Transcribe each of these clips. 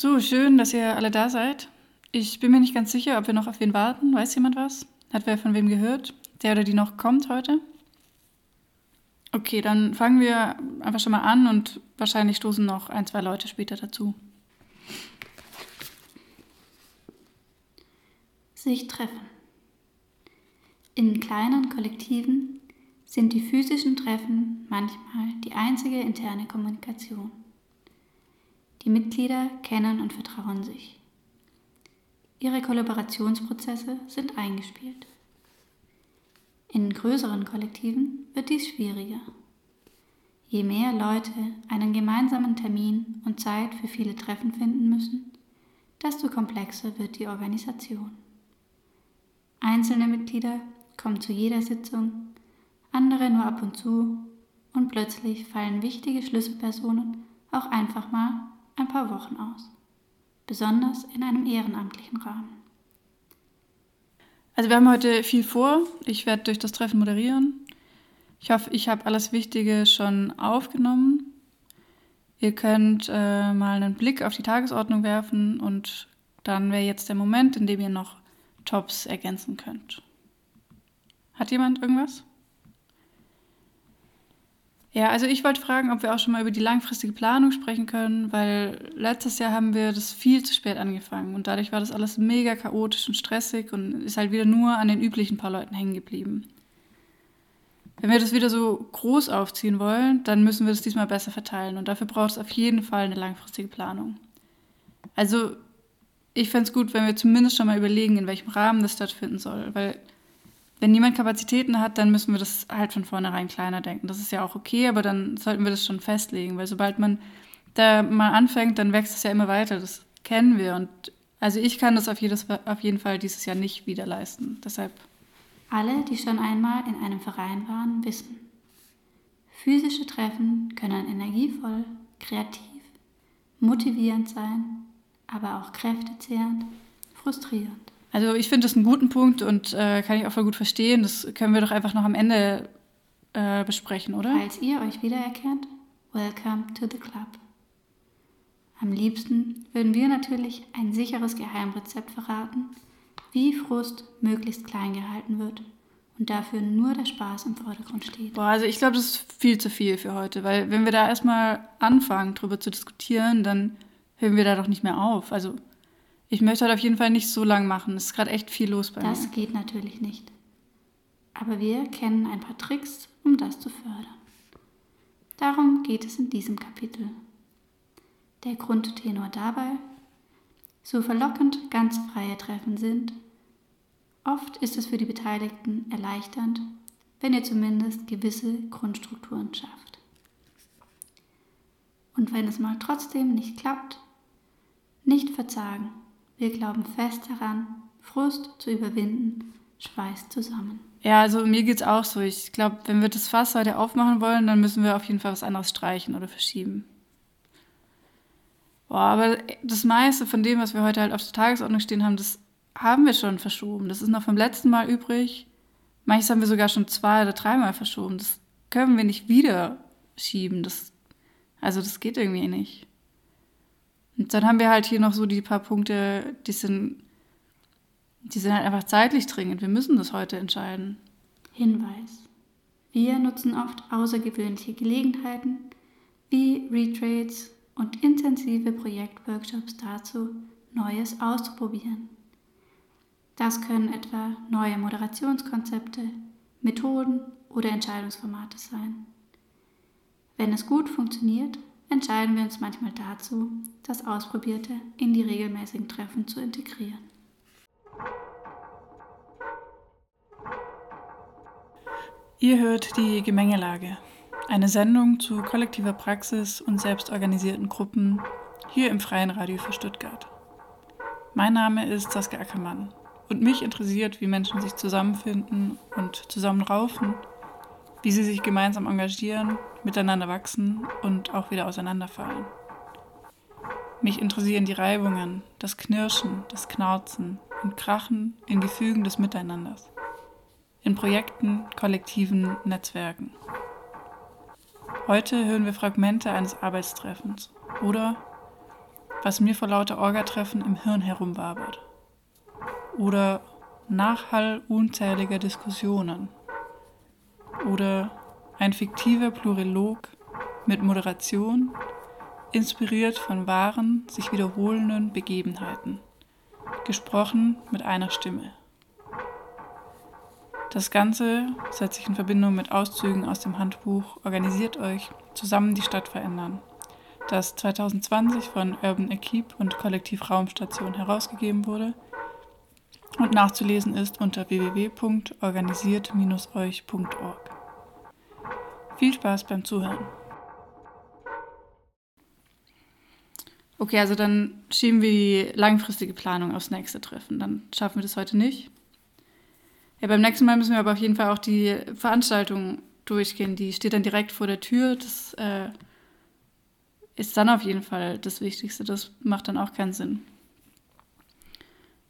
So, schön, dass ihr alle da seid. Ich bin mir nicht ganz sicher, ob wir noch auf wen warten. Weiß jemand was? Hat wer von wem gehört? Der oder die noch kommt heute? Okay, dann fangen wir einfach schon mal an und wahrscheinlich stoßen noch ein, zwei Leute später dazu. Sich treffen. In kleinen Kollektiven sind die physischen Treffen manchmal die einzige interne Kommunikation. Die Mitglieder kennen und vertrauen sich. Ihre Kollaborationsprozesse sind eingespielt. In größeren Kollektiven wird dies schwieriger. Je mehr Leute einen gemeinsamen Termin und Zeit für viele Treffen finden müssen, desto komplexer wird die Organisation. Einzelne Mitglieder kommen zu jeder Sitzung, andere nur ab und zu und plötzlich fallen wichtige Schlüsselpersonen auch einfach mal ein paar Wochen aus, besonders in einem ehrenamtlichen Rahmen. Also wir haben heute viel vor. Ich werde durch das Treffen moderieren. Ich hoffe, ich habe alles Wichtige schon aufgenommen. Ihr könnt äh, mal einen Blick auf die Tagesordnung werfen und dann wäre jetzt der Moment, in dem ihr noch Tops ergänzen könnt. Hat jemand irgendwas? Ja, also ich wollte fragen, ob wir auch schon mal über die langfristige Planung sprechen können, weil letztes Jahr haben wir das viel zu spät angefangen und dadurch war das alles mega chaotisch und stressig und ist halt wieder nur an den üblichen paar Leuten hängen geblieben. Wenn wir das wieder so groß aufziehen wollen, dann müssen wir das diesmal besser verteilen und dafür braucht es auf jeden Fall eine langfristige Planung. Also ich fände es gut, wenn wir zumindest schon mal überlegen, in welchem Rahmen das stattfinden soll, weil wenn niemand Kapazitäten hat, dann müssen wir das halt von vornherein kleiner denken. Das ist ja auch okay, aber dann sollten wir das schon festlegen, weil sobald man da mal anfängt, dann wächst es ja immer weiter. Das kennen wir und also ich kann das auf, jedes, auf jeden Fall dieses Jahr nicht wieder leisten. Deshalb. Alle, die schon einmal in einem Verein waren, wissen. Physische Treffen können energievoll, kreativ, motivierend sein, aber auch kräftezehrend, frustrierend. Also ich finde das einen guten Punkt und äh, kann ich auch voll gut verstehen. Das können wir doch einfach noch am Ende äh, besprechen, oder? Falls ihr euch wiedererkennt, welcome to the club. Am liebsten würden wir natürlich ein sicheres Geheimrezept verraten, wie Frust möglichst klein gehalten wird und dafür nur der Spaß im Vordergrund steht. Boah, also ich glaube, das ist viel zu viel für heute, weil wenn wir da erstmal anfangen, darüber zu diskutieren, dann hören wir da doch nicht mehr auf. Also ich möchte halt auf jeden Fall nicht so lang machen. Es ist gerade echt viel los bei das mir. Das geht natürlich nicht. Aber wir kennen ein paar Tricks, um das zu fördern. Darum geht es in diesem Kapitel. Der Grundtenor dabei, so verlockend ganz freie Treffen sind, oft ist es für die Beteiligten erleichternd, wenn ihr zumindest gewisse Grundstrukturen schafft. Und wenn es mal trotzdem nicht klappt, nicht verzagen wir glauben fest daran, Frust zu überwinden, schweißt zusammen. Ja, also mir geht's auch so. Ich glaube, wenn wir das Fass heute aufmachen wollen, dann müssen wir auf jeden Fall was anderes streichen oder verschieben. Boah, aber das meiste von dem, was wir heute halt auf der Tagesordnung stehen haben, das haben wir schon verschoben. Das ist noch vom letzten Mal übrig. Manches haben wir sogar schon zwei oder dreimal verschoben. Das können wir nicht wieder schieben. Das, also das geht irgendwie nicht. Und dann haben wir halt hier noch so die paar Punkte, die sind, die sind halt einfach zeitlich dringend. Wir müssen das heute entscheiden. Hinweis. Wir nutzen oft außergewöhnliche Gelegenheiten wie Retrades und intensive Projektworkshops dazu, Neues auszuprobieren. Das können etwa neue Moderationskonzepte, Methoden oder Entscheidungsformate sein. Wenn es gut funktioniert, entscheiden wir uns manchmal dazu, das Ausprobierte in die regelmäßigen Treffen zu integrieren. Ihr hört die Gemengelage, eine Sendung zu kollektiver Praxis und selbstorganisierten Gruppen hier im Freien Radio für Stuttgart. Mein Name ist Saskia Ackermann und mich interessiert, wie Menschen sich zusammenfinden und zusammenraufen wie sie sich gemeinsam engagieren, miteinander wachsen und auch wieder auseinanderfallen. Mich interessieren die Reibungen, das Knirschen, das Knarzen und Krachen in Gefügen des Miteinanders, in Projekten, kollektiven Netzwerken. Heute hören wir Fragmente eines Arbeitstreffens oder was mir vor lauter Orgatreffen im Hirn herumwabert. Oder Nachhall unzähliger Diskussionen. Oder ein fiktiver Plurilog mit Moderation, inspiriert von wahren, sich wiederholenden Begebenheiten, gesprochen mit einer Stimme. Das Ganze setzt sich in Verbindung mit Auszügen aus dem Handbuch Organisiert euch, zusammen die Stadt verändern, das 2020 von Urban Equipe und Kollektiv Raumstation herausgegeben wurde und nachzulesen ist unter www.organisiert-euch.org. Viel Spaß beim Zuhören. Okay, also dann schieben wir die langfristige Planung aufs nächste Treffen. Dann schaffen wir das heute nicht. Ja, beim nächsten Mal müssen wir aber auf jeden Fall auch die Veranstaltung durchgehen. Die steht dann direkt vor der Tür. Das äh, ist dann auf jeden Fall das Wichtigste. Das macht dann auch keinen Sinn.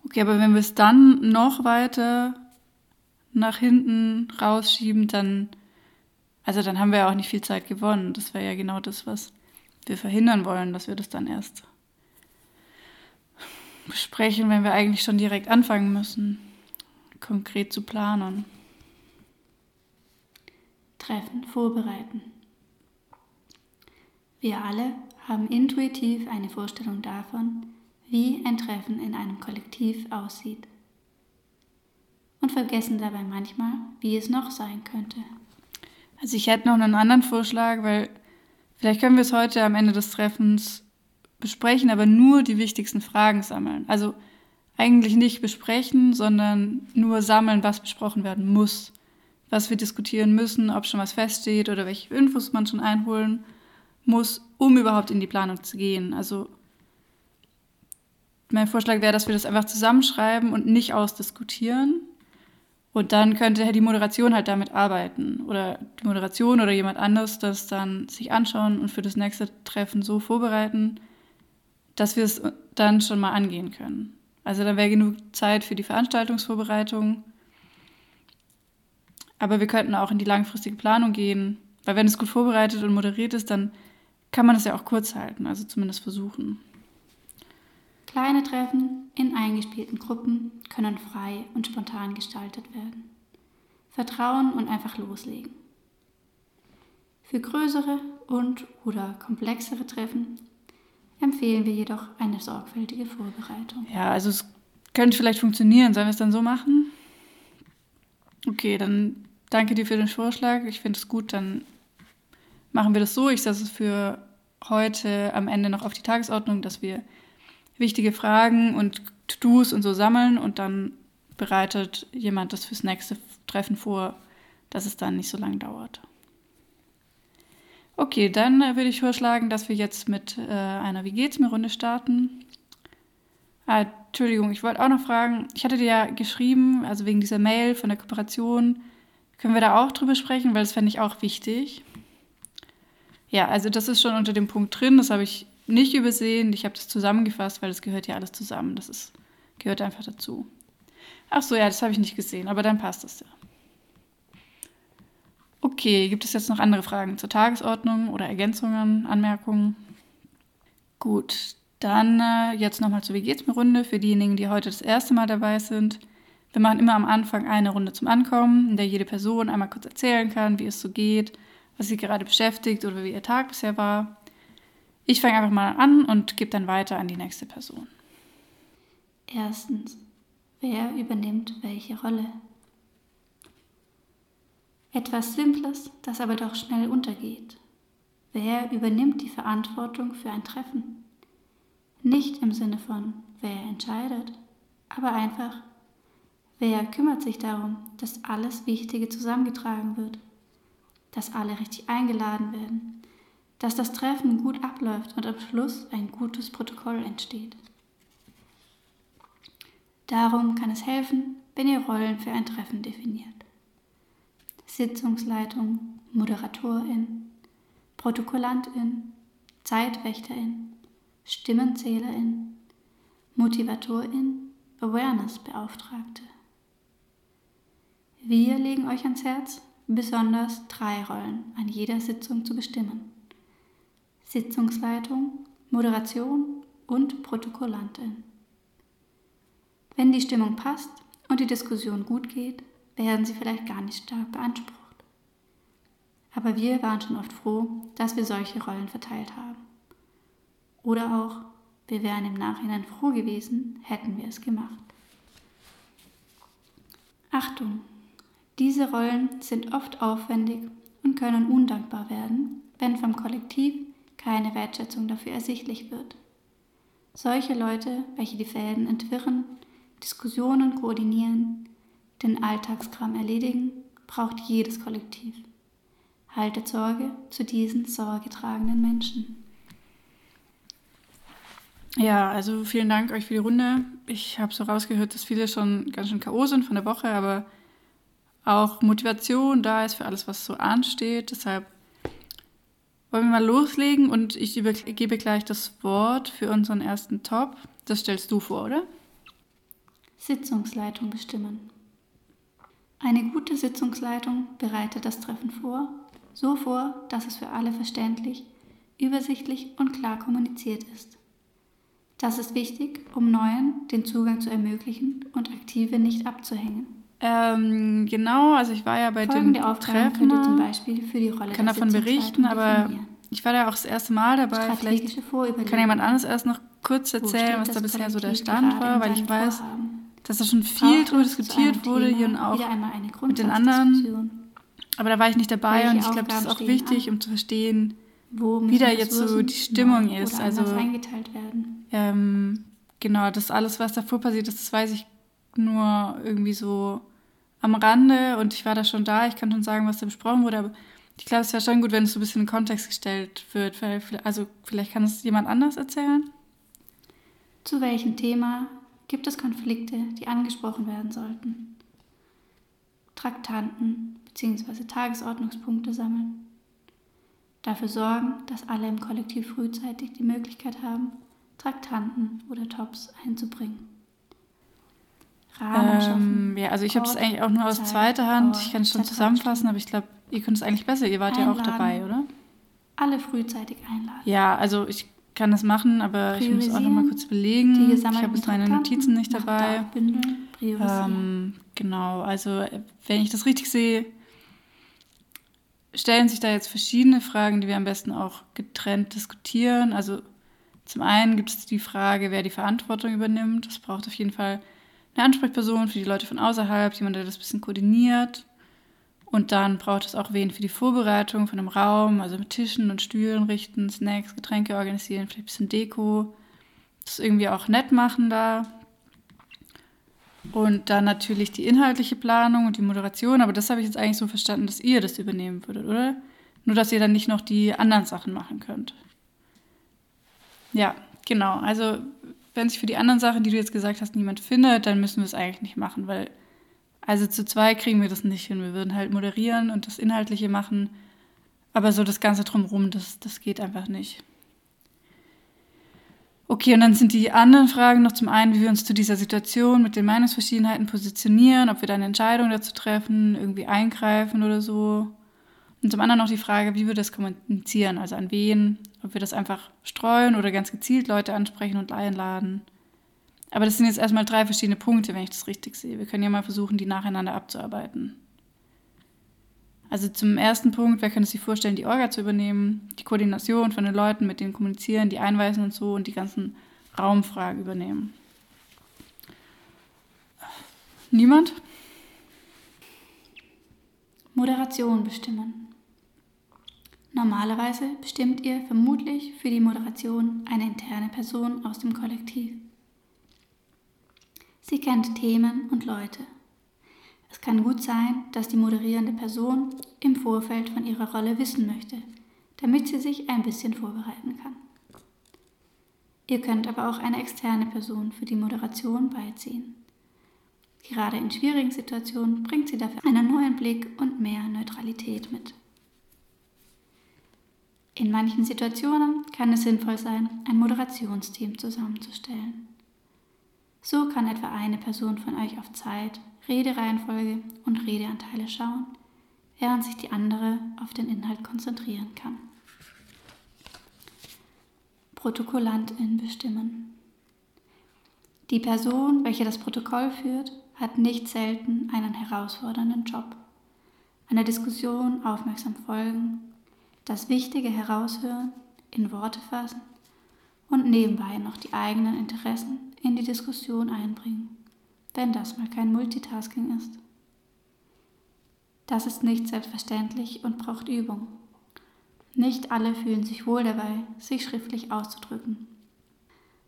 Okay, aber wenn wir es dann noch weiter nach hinten rausschieben, dann, also dann haben wir ja auch nicht viel Zeit gewonnen. Das wäre ja genau das, was wir verhindern wollen, dass wir das dann erst besprechen, wenn wir eigentlich schon direkt anfangen müssen, konkret zu planen. Treffen vorbereiten. Wir alle haben intuitiv eine Vorstellung davon, wie ein Treffen in einem Kollektiv aussieht. Und vergessen dabei manchmal, wie es noch sein könnte. Also ich hätte noch einen anderen Vorschlag, weil Vielleicht können wir es heute am Ende des Treffens besprechen, aber nur die wichtigsten Fragen sammeln. Also eigentlich nicht besprechen, sondern nur sammeln, was besprochen werden muss, was wir diskutieren müssen, ob schon was feststeht oder welche Infos man schon einholen muss, um überhaupt in die Planung zu gehen. Also mein Vorschlag wäre, dass wir das einfach zusammenschreiben und nicht ausdiskutieren, und dann könnte die Moderation halt damit arbeiten oder die Moderation oder jemand anderes das dann sich anschauen und für das nächste Treffen so vorbereiten, dass wir es dann schon mal angehen können. Also dann wäre genug Zeit für die Veranstaltungsvorbereitung. Aber wir könnten auch in die langfristige Planung gehen, weil wenn es gut vorbereitet und moderiert ist, dann kann man es ja auch kurz halten, also zumindest versuchen. Kleine Treffen in eingespielten Gruppen können frei und spontan gestaltet werden. Vertrauen und einfach loslegen. Für größere und oder komplexere Treffen empfehlen wir jedoch eine sorgfältige Vorbereitung. Ja, also es könnte vielleicht funktionieren. Sollen wir es dann so machen? Okay, dann danke dir für den Vorschlag. Ich finde es gut, dann machen wir das so. Ich setze es für heute am Ende noch auf die Tagesordnung, dass wir wichtige Fragen und To-Dos und so sammeln und dann bereitet jemand das fürs nächste Treffen vor, dass es dann nicht so lange dauert. Okay, dann äh, würde ich vorschlagen, dass wir jetzt mit äh, einer Wie geht's mir Runde starten. Ah, Entschuldigung, ich wollte auch noch fragen, ich hatte dir ja geschrieben, also wegen dieser Mail von der Kooperation, können wir da auch drüber sprechen, weil das fände ich auch wichtig. Ja, also das ist schon unter dem Punkt drin, das habe ich nicht übersehen. Ich habe das zusammengefasst, weil das gehört ja alles zusammen. Das ist, gehört einfach dazu. Ach so, ja, das habe ich nicht gesehen, aber dann passt es ja. Okay, gibt es jetzt noch andere Fragen zur Tagesordnung oder Ergänzungen, Anmerkungen? Gut, dann äh, jetzt nochmal zur Wie geht's mir Runde für diejenigen, die heute das erste Mal dabei sind. Wir machen immer am Anfang eine Runde zum Ankommen, in der jede Person einmal kurz erzählen kann, wie es so geht, was sie gerade beschäftigt oder wie ihr Tag bisher war. Ich fange einfach mal an und gebe dann weiter an die nächste Person. Erstens, wer übernimmt welche Rolle? Etwas Simples, das aber doch schnell untergeht. Wer übernimmt die Verantwortung für ein Treffen? Nicht im Sinne von, wer entscheidet, aber einfach, wer kümmert sich darum, dass alles Wichtige zusammengetragen wird, dass alle richtig eingeladen werden, dass das Treffen gut abläuft und am Schluss ein gutes Protokoll entsteht. Darum kann es helfen, wenn ihr Rollen für ein Treffen definiert. Sitzungsleitung, Moderatorin, Protokollantin, Zeitwächterin, Stimmenzählerin, Motivatorin, Awareness-Beauftragte. Wir legen euch ans Herz, besonders drei Rollen an jeder Sitzung zu bestimmen. Sitzungsleitung, Moderation und Protokollantin. Wenn die Stimmung passt und die Diskussion gut geht, werden sie vielleicht gar nicht stark beansprucht. Aber wir waren schon oft froh, dass wir solche Rollen verteilt haben. Oder auch, wir wären im Nachhinein froh gewesen, hätten wir es gemacht. Achtung, diese Rollen sind oft aufwendig und können undankbar werden, wenn vom Kollektiv keine Wertschätzung dafür ersichtlich wird. Solche Leute, welche die Fäden entwirren, Diskussionen koordinieren, den Alltagskram erledigen, braucht jedes Kollektiv. Haltet Sorge zu diesen sorgetragenden Menschen. Ja, also vielen Dank euch für die Runde. Ich habe so rausgehört, dass viele schon ganz schön K.O. sind von der Woche, aber auch Motivation da ist für alles, was so ansteht. Deshalb wollen wir mal loslegen und ich übergebe gleich das Wort für unseren ersten Top. Das stellst du vor, oder? Sitzungsleitung bestimmen. Eine gute Sitzungsleitung bereitet das Treffen vor, so vor, dass es für alle verständlich, übersichtlich und klar kommuniziert ist. Das ist wichtig, um Neuen den Zugang zu ermöglichen und Aktive nicht abzuhängen. Ähm, genau, also ich war ja bei Folgende dem Aufgaben Treffen. zum Beispiel für die Rolle kann davon berichten, aber ich war da auch das erste Mal dabei. Vielleicht kann jemand anderes erst noch kurz erzählen, was da bisher so der Stand war, weil ich weiß, Vorhaben? dass da schon viel drüber diskutiert wurde Thema hier und auch mit den anderen. Aber da war ich nicht dabei Welche und ich glaube, das ist auch wichtig, an? um zu verstehen, wie da jetzt so die Stimmung neu ist. Also ähm, genau, das alles, was davor passiert ist, das weiß ich nur irgendwie so am Rande und ich war da schon da. Ich kann schon sagen, was da besprochen wurde, aber ich glaube, es wäre schon gut, wenn es so ein bisschen in Kontext gestellt wird, weil also vielleicht kann es jemand anders erzählen. Zu welchem Thema gibt es Konflikte, die angesprochen werden sollten? Traktanten bzw. Tagesordnungspunkte sammeln. Dafür sorgen, dass alle im Kollektiv frühzeitig die Möglichkeit haben, Traktanten oder Tops einzubringen. Rahmen schaffen. Ähm, ja, also ich habe das eigentlich auch nur aus Zeit, zweiter Hand. Ort, Ich kann es schon zusammenfassen, aber ich glaube, ihr könnt es eigentlich besser. Ihr wart ja auch Einladen. dabei, oder? Alle frühzeitig einladen. Ja, also ich kann das machen, aber ich muss auch noch mal kurz belegen. Ich habe jetzt meine Notizen nicht dabei. Ähm, genau, also äh, wenn ich das richtig sehe, stellen sich da jetzt verschiedene Fragen, die wir am besten auch getrennt diskutieren. Also zum einen gibt es die Frage, wer die Verantwortung übernimmt. Das braucht auf jeden Fall eine Ansprechperson für die Leute von außerhalb, jemand, der das ein bisschen koordiniert. Und dann braucht es auch wen für die Vorbereitung von einem Raum, also mit Tischen und Stühlen richten, Snacks, Getränke organisieren, vielleicht ein bisschen Deko. Das irgendwie auch nett machen da. Und dann natürlich die inhaltliche Planung und die Moderation, aber das habe ich jetzt eigentlich so verstanden, dass ihr das übernehmen würdet, oder? Nur, dass ihr dann nicht noch die anderen Sachen machen könnt. Ja, genau. Also, wenn sich für die anderen Sachen, die du jetzt gesagt hast, niemand findet, dann müssen wir es eigentlich nicht machen, weil, also zu zwei kriegen wir das nicht hin. Wir würden halt moderieren und das Inhaltliche machen, aber so das Ganze drumherum, das, das geht einfach nicht. Okay, und dann sind die anderen Fragen noch zum einen, wie wir uns zu dieser Situation mit den Meinungsverschiedenheiten positionieren, ob wir da eine Entscheidung dazu treffen, irgendwie eingreifen oder so. Und zum anderen noch die Frage, wie wir das kommunizieren, also an wen, ob wir das einfach streuen oder ganz gezielt Leute ansprechen und einladen. Aber das sind jetzt erstmal drei verschiedene Punkte, wenn ich das richtig sehe. Wir können ja mal versuchen, die nacheinander abzuarbeiten. Also zum ersten Punkt, wer könnte sich vorstellen, die Orga zu übernehmen, die Koordination von den Leuten, mit denen kommunizieren, die einweisen und so und die ganzen Raumfragen übernehmen. Niemand? Moderation bestimmen. Normalerweise bestimmt ihr vermutlich für die Moderation eine interne Person aus dem Kollektiv. Sie kennt Themen und Leute. Es kann gut sein, dass die moderierende Person im Vorfeld von ihrer Rolle wissen möchte, damit sie sich ein bisschen vorbereiten kann. Ihr könnt aber auch eine externe Person für die Moderation beiziehen. Gerade in schwierigen Situationen bringt sie dafür einen neuen Blick und mehr Neutralität mit. In manchen Situationen kann es sinnvoll sein, ein Moderationsteam zusammenzustellen. So kann etwa eine Person von euch auf Zeit, Redereihenfolge und Redeanteile schauen, während sich die andere auf den Inhalt konzentrieren kann. Protokollantin bestimmen. Die Person, welche das Protokoll führt, hat nicht selten einen herausfordernden Job. Einer Diskussion aufmerksam folgen, das Wichtige heraushören, in Worte fassen und nebenbei noch die eigenen Interessen in die Diskussion einbringen, wenn das mal kein Multitasking ist. Das ist nicht selbstverständlich und braucht Übung. Nicht alle fühlen sich wohl dabei, sich schriftlich auszudrücken.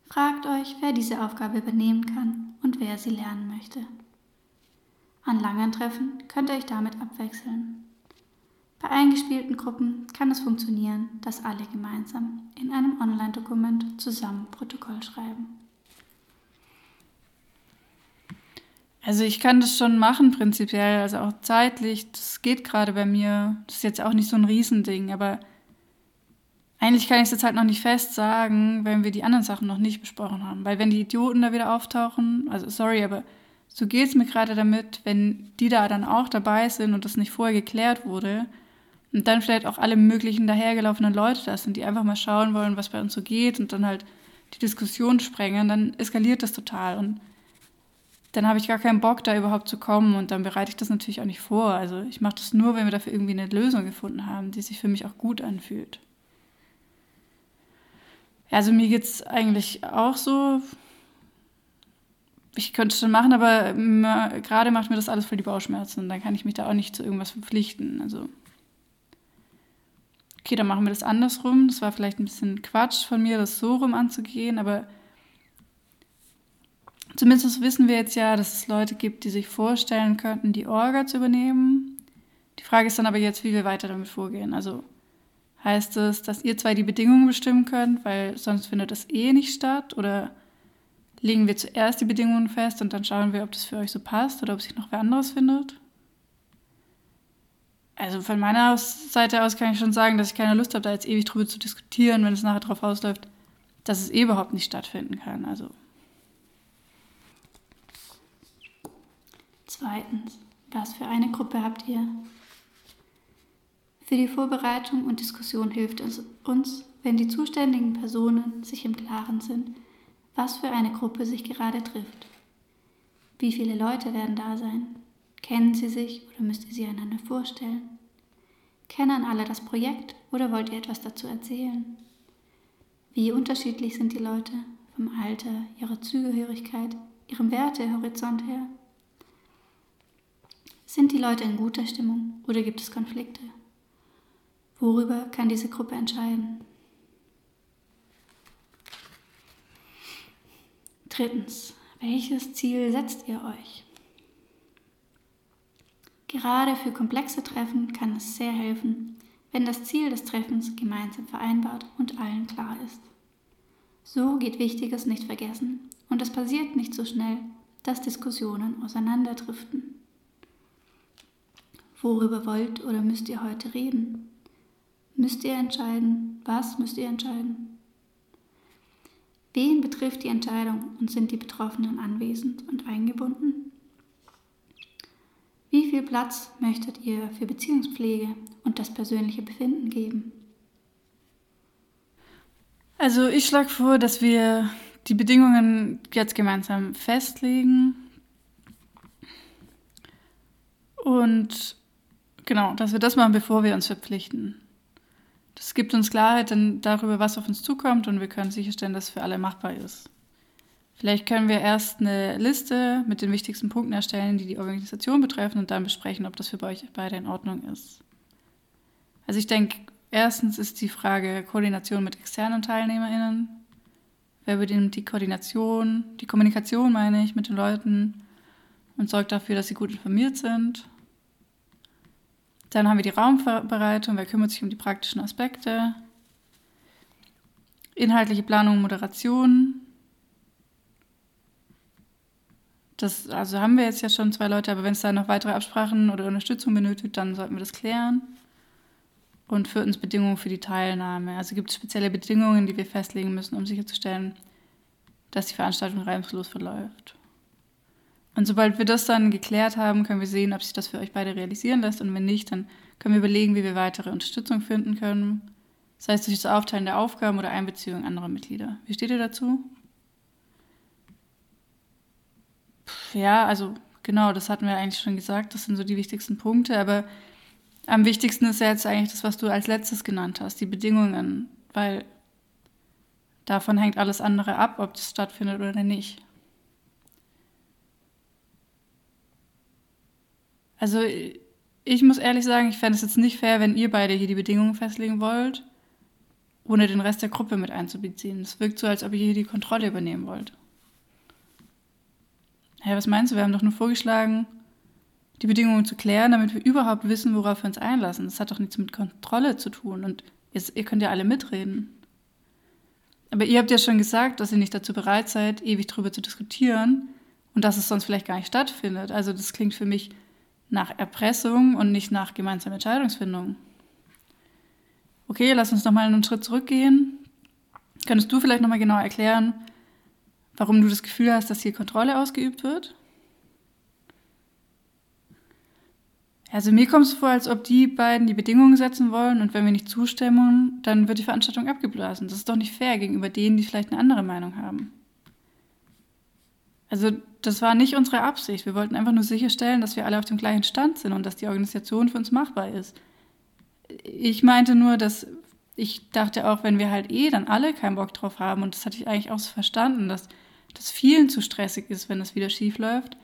Fragt euch, wer diese Aufgabe übernehmen kann und wer sie lernen möchte. An langen Treffen könnt ihr euch damit abwechseln. Bei eingespielten Gruppen kann es funktionieren, dass alle gemeinsam in einem Online-Dokument zusammen Protokoll schreiben. Also ich kann das schon machen prinzipiell, also auch zeitlich, das geht gerade bei mir. Das ist jetzt auch nicht so ein Riesending, aber eigentlich kann ich es jetzt halt noch nicht fest sagen, wenn wir die anderen Sachen noch nicht besprochen haben. Weil wenn die Idioten da wieder auftauchen, also sorry, aber so geht es mir gerade damit, wenn die da dann auch dabei sind und das nicht vorher geklärt wurde und dann vielleicht auch alle möglichen dahergelaufenen Leute da sind, die einfach mal schauen wollen, was bei uns so geht und dann halt die Diskussion sprengen, dann eskaliert das total und dann habe ich gar keinen Bock, da überhaupt zu kommen und dann bereite ich das natürlich auch nicht vor. Also ich mache das nur, wenn wir dafür irgendwie eine Lösung gefunden haben, die sich für mich auch gut anfühlt. Also mir geht es eigentlich auch so, ich könnte es schon machen, aber gerade macht mir das alles voll die Bauchschmerzen. Und dann kann ich mich da auch nicht zu irgendwas verpflichten. Also, okay, dann machen wir das andersrum. Das war vielleicht ein bisschen Quatsch von mir, das so rum anzugehen, aber zumindest wissen wir jetzt ja, dass es Leute gibt, die sich vorstellen könnten, die Orga zu übernehmen. Die Frage ist dann aber jetzt, wie wir weiter damit vorgehen. Also heißt es, dass ihr zwei die Bedingungen bestimmen könnt, weil sonst findet das eh nicht statt? Oder legen wir zuerst die Bedingungen fest und dann schauen wir, ob das für euch so passt oder ob sich noch wer anderes findet. Also von meiner Seite aus kann ich schon sagen, dass ich keine Lust habe, da jetzt ewig drüber zu diskutieren, wenn es nachher darauf ausläuft, dass es eh überhaupt nicht stattfinden kann. Also. Zweitens, was für eine Gruppe habt ihr? Für die Vorbereitung und Diskussion hilft es uns, wenn die zuständigen Personen sich im Klaren sind, was für eine Gruppe sich gerade trifft. Wie viele Leute werden da sein? Kennen sie sich oder müsst ihr sie einander vorstellen? Kennen alle das Projekt oder wollt ihr etwas dazu erzählen? Wie unterschiedlich sind die Leute vom Alter, ihrer Zugehörigkeit, ihrem Wertehorizont her? Sind die Leute in guter Stimmung oder gibt es Konflikte? Worüber kann diese Gruppe entscheiden? Drittens, welches Ziel setzt ihr euch? Gerade für komplexe Treffen kann es sehr helfen, wenn das Ziel des Treffens gemeinsam vereinbart und allen klar ist. So geht Wichtiges nicht vergessen und es passiert nicht so schnell, dass Diskussionen auseinanderdriften. Worüber wollt oder müsst ihr heute reden? Müsst ihr entscheiden? Was müsst ihr entscheiden? Wen betrifft die Entscheidung und sind die Betroffenen anwesend und eingebunden? Wie viel Platz möchtet ihr für Beziehungspflege und das persönliche Befinden geben? Also ich schlage vor, dass wir die Bedingungen jetzt gemeinsam festlegen und genau, dass wir das machen, bevor wir uns verpflichten. Das gibt uns Klarheit darüber, was auf uns zukommt und wir können sicherstellen, dass es für alle machbar ist. Vielleicht können wir erst eine Liste mit den wichtigsten Punkten erstellen, die die Organisation betreffen und dann besprechen, ob das für euch beide in Ordnung ist. Also ich denke, erstens ist die Frage Koordination mit externen TeilnehmerInnen. Wer übernimmt die Koordination, die Kommunikation meine ich, mit den Leuten und sorgt dafür, dass sie gut informiert sind? Dann haben wir die Raumbereitung, wer kümmert sich um die praktischen Aspekte. Inhaltliche Planung und Moderation. Das, also haben wir jetzt ja schon zwei Leute, aber wenn es da noch weitere Absprachen oder Unterstützung benötigt, dann sollten wir das klären. Und viertens Bedingungen für die Teilnahme. Also gibt es spezielle Bedingungen, die wir festlegen müssen, um sicherzustellen, dass die Veranstaltung reibungslos verläuft. Und sobald wir das dann geklärt haben, können wir sehen, ob sich das für euch beide realisieren lässt. Und wenn nicht, dann können wir überlegen, wie wir weitere Unterstützung finden können. sei es durch das Aufteilen der Aufgaben oder Einbeziehung anderer Mitglieder. Wie steht ihr dazu? Ja, also genau, das hatten wir eigentlich schon gesagt. Das sind so die wichtigsten Punkte. Aber am wichtigsten ist ja jetzt eigentlich das, was du als letztes genannt hast, die Bedingungen. Weil davon hängt alles andere ab, ob das stattfindet oder nicht. Also ich muss ehrlich sagen, ich fände es jetzt nicht fair, wenn ihr beide hier die Bedingungen festlegen wollt, ohne den Rest der Gruppe mit einzubeziehen. Es wirkt so, als ob ihr hier die Kontrolle übernehmen wollt. Hey, was meinst du? Wir haben doch nur vorgeschlagen, die Bedingungen zu klären, damit wir überhaupt wissen, worauf wir uns einlassen. Das hat doch nichts mit Kontrolle zu tun. Und jetzt, ihr könnt ja alle mitreden. Aber ihr habt ja schon gesagt, dass ihr nicht dazu bereit seid, ewig darüber zu diskutieren und dass es sonst vielleicht gar nicht stattfindet. Also das klingt für mich nach Erpressung und nicht nach gemeinsamer Entscheidungsfindung. Okay, lass uns nochmal einen Schritt zurückgehen. Könntest du vielleicht nochmal genau erklären, warum du das Gefühl hast, dass hier Kontrolle ausgeübt wird? Also mir kommt es vor, als ob die beiden die Bedingungen setzen wollen und wenn wir nicht zustimmen, dann wird die Veranstaltung abgeblasen. Das ist doch nicht fair gegenüber denen, die vielleicht eine andere Meinung haben. Also das war nicht unsere Absicht. Wir wollten einfach nur sicherstellen, dass wir alle auf dem gleichen Stand sind und dass die Organisation für uns machbar ist. Ich meinte nur, dass ich dachte auch, wenn wir halt eh dann alle keinen Bock drauf haben, und das hatte ich eigentlich auch so verstanden, dass das vielen zu stressig ist, wenn das wieder schief läuft,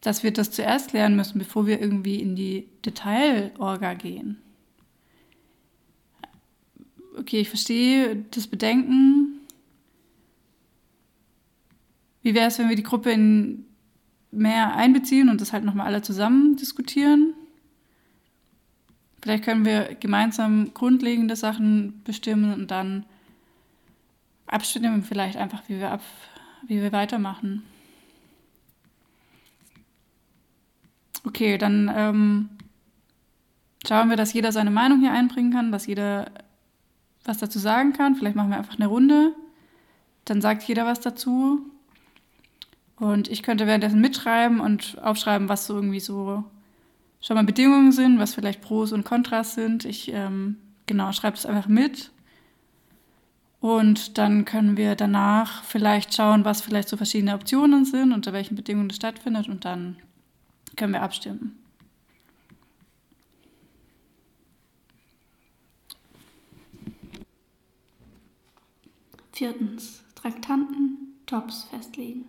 dass wir das zuerst klären müssen, bevor wir irgendwie in die Detailorga gehen. Okay, ich verstehe das Bedenken. Wie wäre es, wenn wir die Gruppe in mehr einbeziehen und das halt nochmal alle zusammen diskutieren? Vielleicht können wir gemeinsam grundlegende Sachen bestimmen und dann abstimmen, vielleicht einfach, wie wir, ab, wie wir weitermachen. Okay, dann ähm, schauen wir, dass jeder seine Meinung hier einbringen kann, dass jeder was dazu sagen kann. Vielleicht machen wir einfach eine Runde. Dann sagt jeder was dazu. Und ich könnte währenddessen mitschreiben und aufschreiben, was so irgendwie so schon mal Bedingungen sind, was vielleicht Pros und Kontras sind. Ich ähm, genau schreibe es einfach mit. Und dann können wir danach vielleicht schauen, was vielleicht so verschiedene Optionen sind, unter welchen Bedingungen das stattfindet und dann können wir abstimmen. Viertens. Traktanten, Tops festlegen.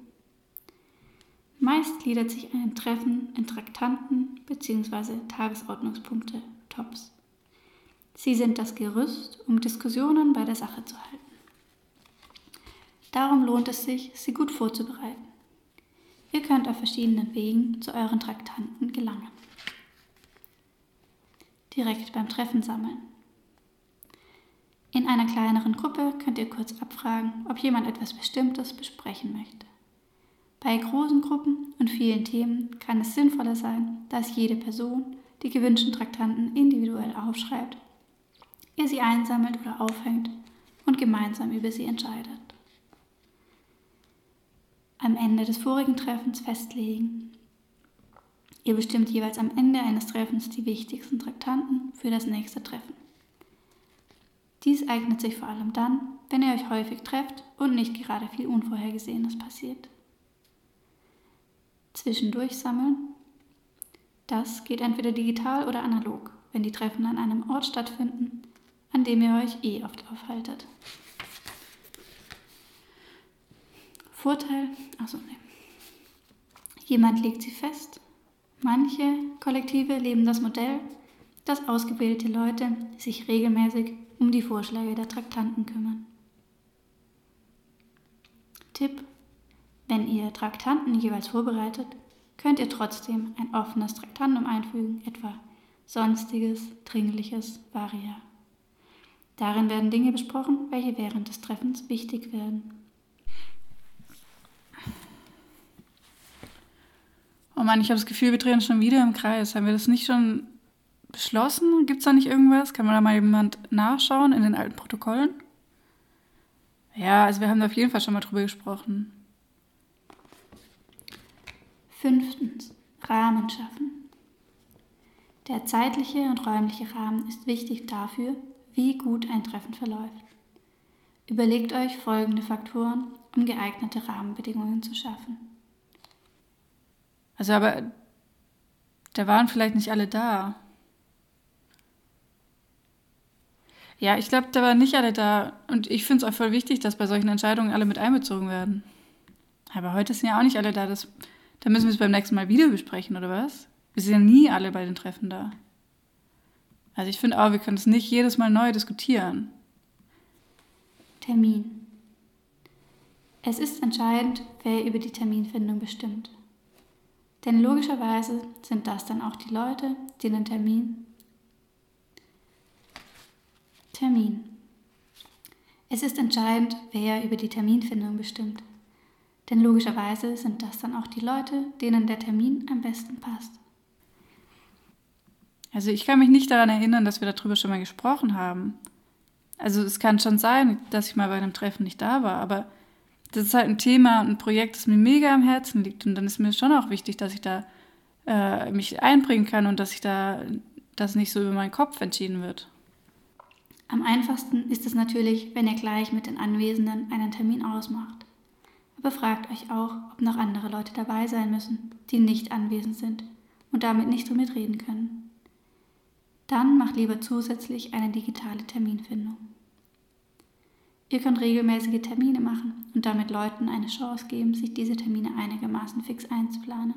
Meist gliedert sich ein Treffen in Traktanten bzw. Tagesordnungspunkte, Tops. Sie sind das Gerüst, um Diskussionen bei der Sache zu halten. Darum lohnt es sich, sie gut vorzubereiten. Ihr könnt auf verschiedenen Wegen zu euren Traktanten gelangen. Direkt beim Treffen sammeln. In einer kleineren Gruppe könnt ihr kurz abfragen, ob jemand etwas Bestimmtes besprechen möchte. Bei großen Gruppen und vielen Themen kann es sinnvoller sein, dass jede Person die gewünschten Traktanten individuell aufschreibt, ihr sie einsammelt oder aufhängt und gemeinsam über sie entscheidet am Ende des vorigen Treffens festlegen. Ihr bestimmt jeweils am Ende eines Treffens die wichtigsten Traktanten für das nächste Treffen. Dies eignet sich vor allem dann, wenn ihr euch häufig trefft und nicht gerade viel Unvorhergesehenes passiert. Zwischendurch sammeln. Das geht entweder digital oder analog, wenn die Treffen an einem Ort stattfinden, an dem ihr euch eh oft aufhaltet. Vorteil, also ne. Jemand legt sie fest. Manche Kollektive leben das Modell, dass ausgewählte Leute sich regelmäßig um die Vorschläge der Traktanten kümmern. Tipp: Wenn ihr Traktanten jeweils vorbereitet, könnt ihr trotzdem ein offenes Traktandum einfügen, etwa Sonstiges, Dringliches, Varia. Darin werden Dinge besprochen, welche während des Treffens wichtig werden. Oh Mann, ich habe das Gefühl, wir drehen schon wieder im Kreis. Haben wir das nicht schon beschlossen? Gibt es da nicht irgendwas? Kann man da mal jemand nachschauen in den alten Protokollen? Ja, also wir haben da auf jeden Fall schon mal drüber gesprochen. Fünftens. Rahmen schaffen. Der zeitliche und räumliche Rahmen ist wichtig dafür, wie gut ein Treffen verläuft. Überlegt euch folgende Faktoren, um geeignete Rahmenbedingungen zu schaffen. Also aber da waren vielleicht nicht alle da. Ja, ich glaube, da waren nicht alle da. Und ich finde es auch voll wichtig, dass bei solchen Entscheidungen alle mit einbezogen werden. Aber heute sind ja auch nicht alle da. Das, da müssen wir es beim nächsten Mal wieder besprechen, oder was? Wir sind ja nie alle bei den Treffen da. Also ich finde auch, wir können es nicht jedes Mal neu diskutieren. Termin. Es ist entscheidend, wer über die Terminfindung bestimmt. Denn logischerweise sind das dann auch die Leute, die den Termin. Termin. Es ist entscheidend, wer über die Terminfindung bestimmt. Denn logischerweise sind das dann auch die Leute, denen der Termin am besten passt. Also ich kann mich nicht daran erinnern, dass wir darüber schon mal gesprochen haben. Also es kann schon sein, dass ich mal bei einem Treffen nicht da war, aber das ist halt ein Thema und ein Projekt, das mir mega am Herzen liegt. Und dann ist mir schon auch wichtig, dass ich da äh, mich einbringen kann und dass ich da das nicht so über meinen Kopf entschieden wird. Am einfachsten ist es natürlich, wenn ihr gleich mit den Anwesenden einen Termin ausmacht. Aber fragt euch auch, ob noch andere Leute dabei sein müssen, die nicht anwesend sind und damit nicht so mitreden können. Dann macht lieber zusätzlich eine digitale Terminfindung. Ihr könnt regelmäßige Termine machen und damit Leuten eine Chance geben, sich diese Termine einigermaßen fix einzuplanen.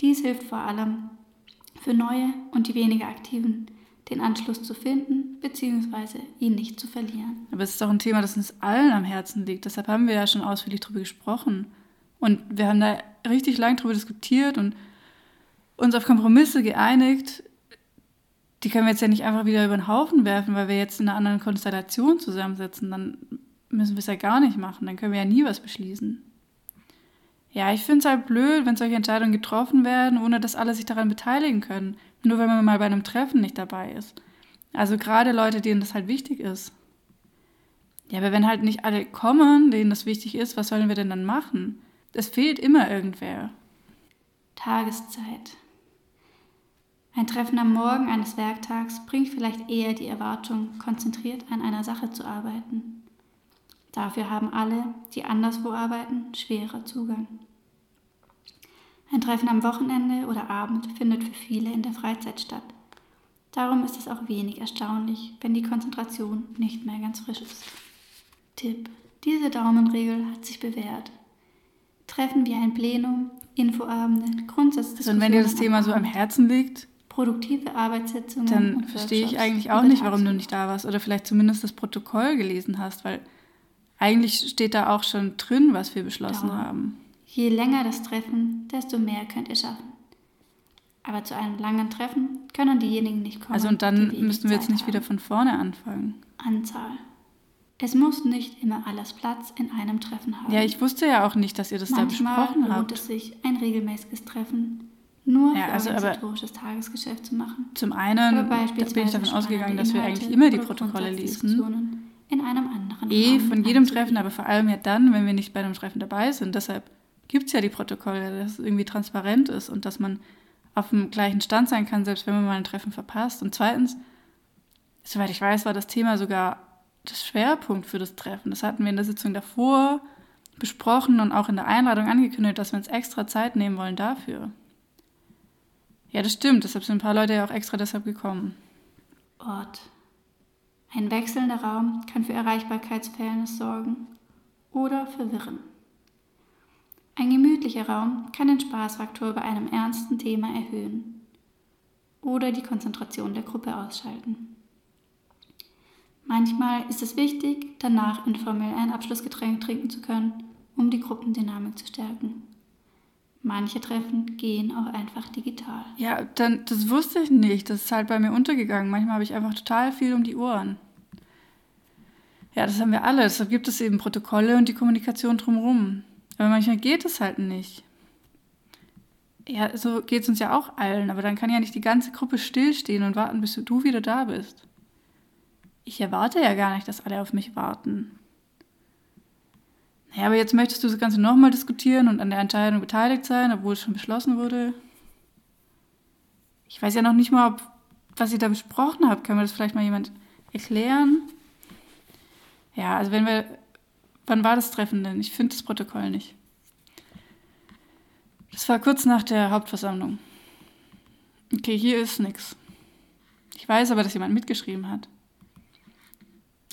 Dies hilft vor allem für neue und die weniger aktiven, den Anschluss zu finden bzw. ihn nicht zu verlieren. Aber es ist doch ein Thema, das uns allen am Herzen liegt. Deshalb haben wir ja schon ausführlich darüber gesprochen. Und wir haben da richtig lang darüber diskutiert und uns auf Kompromisse geeinigt, die können wir jetzt ja nicht einfach wieder über den Haufen werfen, weil wir jetzt in einer anderen Konstellation zusammensitzen. Dann müssen wir es ja gar nicht machen. Dann können wir ja nie was beschließen. Ja, ich finde es halt blöd, wenn solche Entscheidungen getroffen werden, ohne dass alle sich daran beteiligen können. Nur wenn man mal bei einem Treffen nicht dabei ist. Also gerade Leute, denen das halt wichtig ist. Ja, aber wenn halt nicht alle kommen, denen das wichtig ist, was sollen wir denn dann machen? Es fehlt immer irgendwer. Tageszeit. Ein Treffen am Morgen eines Werktags bringt vielleicht eher die Erwartung, konzentriert an einer Sache zu arbeiten. Dafür haben alle, die anderswo arbeiten, schwerer Zugang. Ein Treffen am Wochenende oder Abend findet für viele in der Freizeit statt. Darum ist es auch wenig erstaunlich, wenn die Konzentration nicht mehr ganz frisch ist. Tipp. Diese Daumenregel hat sich bewährt. Treffen wie ein Plenum, Infoabende, Grundsatzdiskussionen. Und wenn dir das Thema so am Herzen liegt, produktive Arbeitssitzungen. Dann verstehe ich eigentlich auch nicht, warum du nicht da warst oder vielleicht zumindest das Protokoll gelesen hast, weil eigentlich steht da auch schon drin, was wir beschlossen Darum. haben. Je länger das Treffen, desto mehr könnt ihr schaffen. Aber zu einem langen Treffen können diejenigen nicht kommen. Also und dann müssen wir jetzt nicht haben. wieder von vorne anfangen. Anzahl. Es muss nicht immer alles Platz in einem Treffen haben. Ja, ich wusste ja auch nicht, dass ihr das Manchmal da besprochen habt. lohnt es sich, ein regelmäßiges Treffen nur ja, für also organisatorisches Tagesgeschäft zu machen. Zum einen bin ich davon ausgegangen, dass wir eigentlich immer die Protokolle lesen. In einem anderen Eh, von jedem Treffen, aber vor allem ja dann, wenn wir nicht bei einem Treffen dabei sind. Deshalb gibt es ja die Protokolle, dass es irgendwie transparent ist und dass man auf dem gleichen Stand sein kann, selbst wenn man mal ein Treffen verpasst. Und zweitens, soweit ich weiß, war das Thema sogar das Schwerpunkt für das Treffen. Das hatten wir in der Sitzung davor besprochen und auch in der Einladung angekündigt, dass wir uns extra Zeit nehmen wollen dafür. Ja, das stimmt. Deshalb sind ein paar Leute ja auch extra deshalb gekommen. Ort. Ein wechselnder Raum kann für Erreichbarkeitsfairness sorgen oder verwirren. Ein gemütlicher Raum kann den Spaßfaktor bei einem ernsten Thema erhöhen oder die Konzentration der Gruppe ausschalten. Manchmal ist es wichtig, danach informell ein Abschlussgetränk trinken zu können, um die Gruppendynamik zu stärken. Manche Treffen gehen auch einfach digital. Ja, dann, das wusste ich nicht. Das ist halt bei mir untergegangen. Manchmal habe ich einfach total viel um die Ohren. Ja, das haben wir alle. Deshalb gibt es eben Protokolle und die Kommunikation drumherum. Aber manchmal geht es halt nicht. Ja, so geht es uns ja auch allen. Aber dann kann ja nicht die ganze Gruppe stillstehen und warten, bis du wieder da bist. Ich erwarte ja gar nicht, dass alle auf mich warten. Ja, aber jetzt möchtest du das Ganze nochmal diskutieren und an der Entscheidung beteiligt sein, obwohl es schon beschlossen wurde. Ich weiß ja noch nicht mal, ob, was ihr da besprochen habt. Kann mir das vielleicht mal jemand erklären. Ja, also wenn wir. Wann war das Treffen denn? Ich finde das Protokoll nicht. Das war kurz nach der Hauptversammlung. Okay, hier ist nichts. Ich weiß aber, dass jemand mitgeschrieben hat.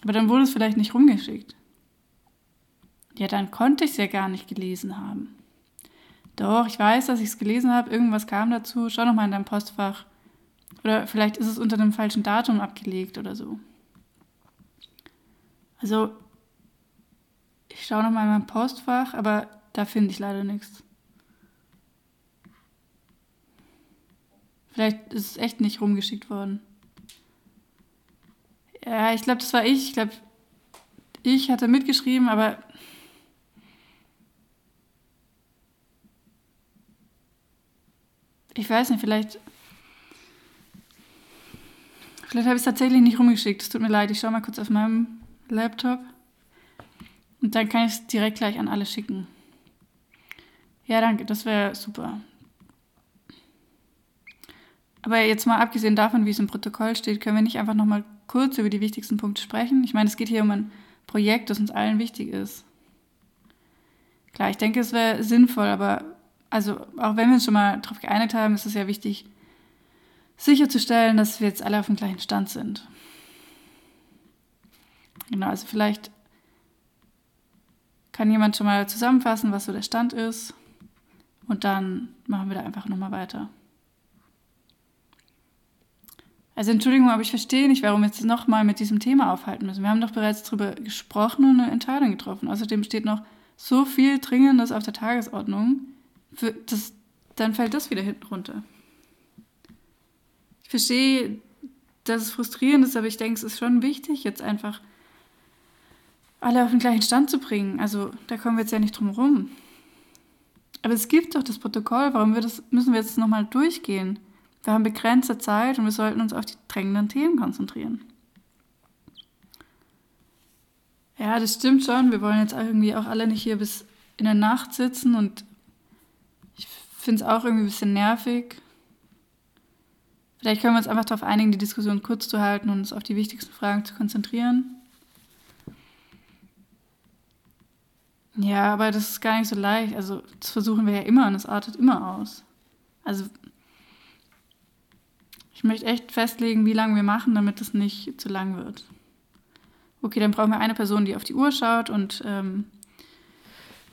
Aber dann wurde es vielleicht nicht rumgeschickt. Ja, dann konnte ich es ja gar nicht gelesen haben. Doch, ich weiß, dass ich es gelesen habe. Irgendwas kam dazu. Schau noch mal in deinem Postfach. Oder vielleicht ist es unter einem falschen Datum abgelegt oder so. Also, ich schaue noch mal in mein Postfach, aber da finde ich leider nichts. Vielleicht ist es echt nicht rumgeschickt worden. Ja, ich glaube, das war ich. Ich glaube, ich hatte mitgeschrieben, aber ich weiß nicht, vielleicht. Vielleicht habe ich es tatsächlich nicht rumgeschickt. Es tut mir leid. Ich schaue mal kurz auf meinem Laptop. Und dann kann ich es direkt gleich an alle schicken. Ja, danke. Das wäre super. Aber jetzt mal abgesehen davon, wie es im Protokoll steht, können wir nicht einfach nochmal kurz über die wichtigsten Punkte sprechen? Ich meine, es geht hier um ein Projekt, das uns allen wichtig ist. Klar, ich denke, es wäre sinnvoll, aber also auch wenn wir uns schon mal darauf geeinigt haben, ist es ja wichtig, sicherzustellen, dass wir jetzt alle auf dem gleichen Stand sind. Genau, also vielleicht kann jemand schon mal zusammenfassen, was so der Stand ist und dann machen wir da einfach nochmal weiter. Also Entschuldigung, aber ich verstehe nicht, warum wir jetzt nochmal mit diesem Thema aufhalten müssen. Wir haben doch bereits darüber gesprochen und eine Entscheidung getroffen. Außerdem steht noch so viel Dringendes auf der Tagesordnung. Das, dann fällt das wieder hinten runter. Ich verstehe, dass es frustrierend ist, aber ich denke, es ist schon wichtig, jetzt einfach alle auf den gleichen Stand zu bringen. Also da kommen wir jetzt ja nicht drum rum. Aber es gibt doch das Protokoll, warum wir das, müssen wir jetzt nochmal durchgehen? Wir haben begrenzte Zeit und wir sollten uns auf die drängenden Themen konzentrieren. Ja, das stimmt schon. Wir wollen jetzt irgendwie auch alle nicht hier bis in der Nacht sitzen und finde es auch irgendwie ein bisschen nervig. Vielleicht können wir uns einfach darauf einigen, die Diskussion kurz zu halten und uns auf die wichtigsten Fragen zu konzentrieren. Ja, aber das ist gar nicht so leicht. Also, das versuchen wir ja immer und es artet immer aus. Also, ich möchte echt festlegen, wie lange wir machen, damit es nicht zu lang wird. Okay, dann brauchen wir eine Person, die auf die Uhr schaut und ähm,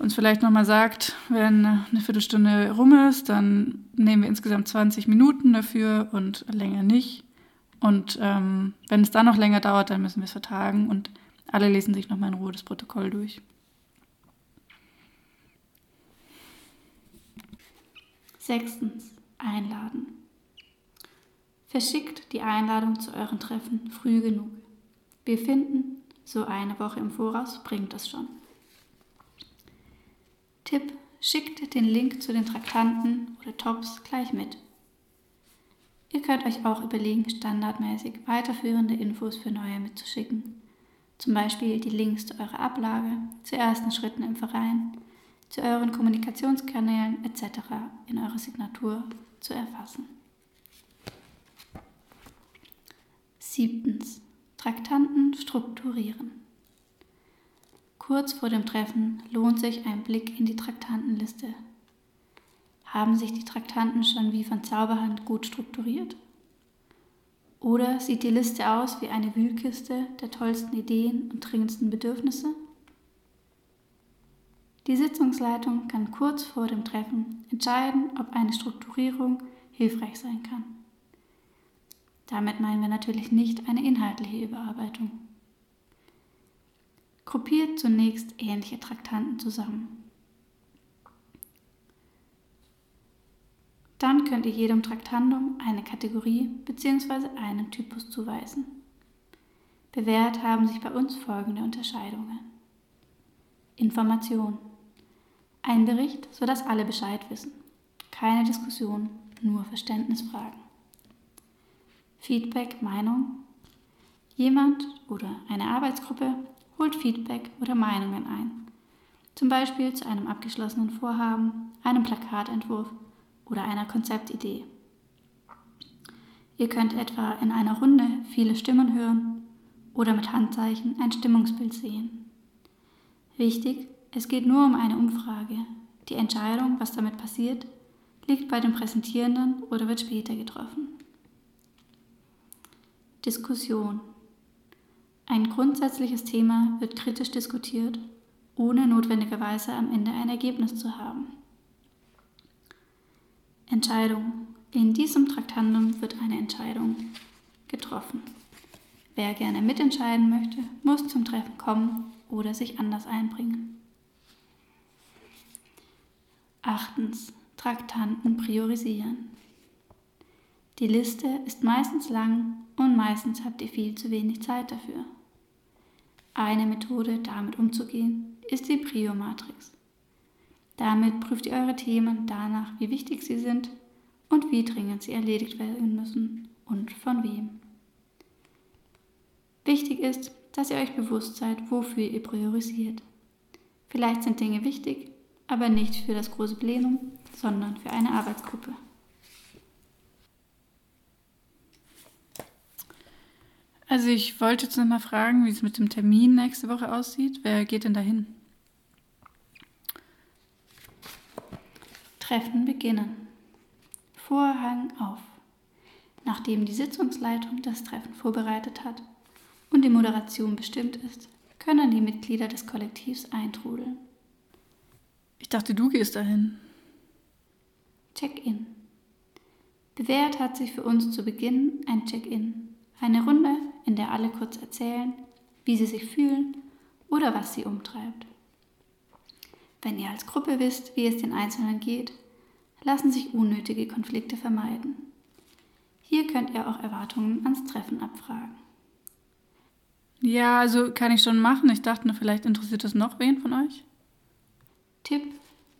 uns vielleicht nochmal sagt, wenn eine Viertelstunde rum ist, dann nehmen wir insgesamt 20 Minuten dafür und länger nicht. Und ähm, wenn es dann noch länger dauert, dann müssen wir es vertagen und alle lesen sich nochmal in Ruhe das Protokoll durch. Sechstens, einladen. Verschickt die Einladung zu euren Treffen früh genug. Wir finden, so eine Woche im Voraus bringt das schon. Tipp, schickt den Link zu den Traktanten oder Tops gleich mit. Ihr könnt euch auch überlegen, standardmäßig weiterführende Infos für Neue mitzuschicken. Zum Beispiel die Links zu eurer Ablage, zu ersten Schritten im Verein, zu euren Kommunikationskanälen etc. in eurer Signatur zu erfassen. Siebtens. Traktanten strukturieren. Kurz vor dem Treffen lohnt sich ein Blick in die Traktantenliste. Haben sich die Traktanten schon wie von Zauberhand gut strukturiert? Oder sieht die Liste aus wie eine Wühlkiste der tollsten Ideen und dringendsten Bedürfnisse? Die Sitzungsleitung kann kurz vor dem Treffen entscheiden, ob eine Strukturierung hilfreich sein kann. Damit meinen wir natürlich nicht eine inhaltliche Überarbeitung. Gruppiert zunächst ähnliche Traktanten zusammen. Dann könnt ihr jedem Traktandum eine Kategorie bzw. einen Typus zuweisen. Bewährt haben sich bei uns folgende Unterscheidungen. Information. Ein Bericht, sodass alle Bescheid wissen. Keine Diskussion, nur Verständnisfragen. Feedback, Meinung. Jemand oder eine Arbeitsgruppe holt Feedback oder Meinungen ein. Zum Beispiel zu einem abgeschlossenen Vorhaben, einem Plakatentwurf oder einer Konzeptidee. Ihr könnt etwa in einer Runde viele Stimmen hören oder mit Handzeichen ein Stimmungsbild sehen. Wichtig, es geht nur um eine Umfrage. Die Entscheidung, was damit passiert, liegt bei den Präsentierenden oder wird später getroffen. Diskussion. Ein grundsätzliches Thema wird kritisch diskutiert, ohne notwendigerweise am Ende ein Ergebnis zu haben. Entscheidung. In diesem Traktandum wird eine Entscheidung getroffen. Wer gerne mitentscheiden möchte, muss zum Treffen kommen oder sich anders einbringen. Achtens. Traktanten priorisieren. Die Liste ist meistens lang und meistens habt ihr viel zu wenig Zeit dafür. Eine Methode, damit umzugehen, ist die Prio-Matrix. Damit prüft ihr eure Themen danach, wie wichtig sie sind und wie dringend sie erledigt werden müssen und von wem. Wichtig ist, dass ihr euch bewusst seid, wofür ihr priorisiert. Vielleicht sind Dinge wichtig, aber nicht für das große Plenum, sondern für eine Arbeitsgruppe. Also ich wollte jetzt noch mal fragen, wie es mit dem Termin nächste Woche aussieht. Wer geht denn dahin? Treffen beginnen. Vorhang auf. Nachdem die Sitzungsleitung das Treffen vorbereitet hat und die Moderation bestimmt ist, können die Mitglieder des Kollektivs eintrudeln. Ich dachte, du gehst dahin. Check-in. Bewährt hat sich für uns zu Beginn ein Check-in. Eine Runde, in der alle kurz erzählen, wie sie sich fühlen oder was sie umtreibt. Wenn ihr als Gruppe wisst, wie es den Einzelnen geht, lassen sich unnötige Konflikte vermeiden. Hier könnt ihr auch Erwartungen ans Treffen abfragen. Ja, also kann ich schon machen. Ich dachte nur, vielleicht interessiert das noch wen von euch. Tipp: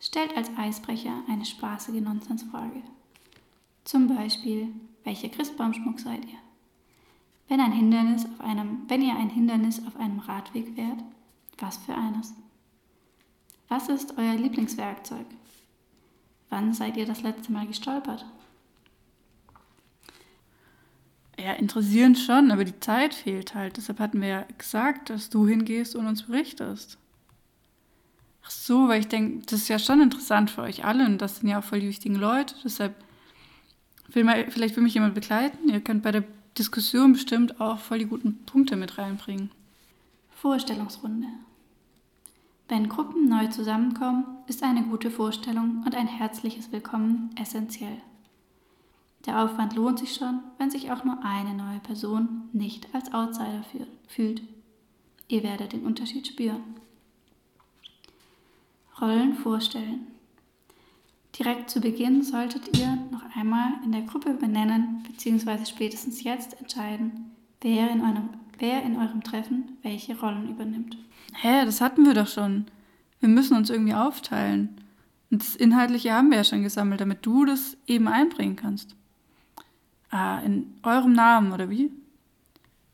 Stellt als Eisbrecher eine spaßige Nonsensfrage. Zum Beispiel, welcher Christbaumschmuck seid ihr? Wenn, ein Hindernis auf einem, wenn ihr ein Hindernis auf einem Radweg wärt, was für eines? Was ist euer Lieblingswerkzeug? Wann seid ihr das letzte Mal gestolpert? Ja, interessieren schon, aber die Zeit fehlt halt. Deshalb hatten wir ja gesagt, dass du hingehst und uns berichtest. Ach so, weil ich denke, das ist ja schon interessant für euch alle und das sind ja auch voll die wichtigen Leute. Deshalb will mal, vielleicht will mich jemand begleiten. Ihr könnt bei der Diskussion bestimmt auch voll die guten Punkte mit reinbringen. Vorstellungsrunde. Wenn Gruppen neu zusammenkommen, ist eine gute Vorstellung und ein herzliches Willkommen essentiell. Der Aufwand lohnt sich schon, wenn sich auch nur eine neue Person nicht als Outsider fühlt. Ihr werdet den Unterschied spüren. Rollen vorstellen. Direkt zu Beginn solltet ihr noch einmal in der Gruppe benennen bzw. spätestens jetzt entscheiden, wer in, eurem, wer in eurem Treffen welche Rollen übernimmt. Hä, das hatten wir doch schon. Wir müssen uns irgendwie aufteilen. Und das Inhaltliche haben wir ja schon gesammelt, damit du das eben einbringen kannst. Ah, in eurem Namen, oder wie?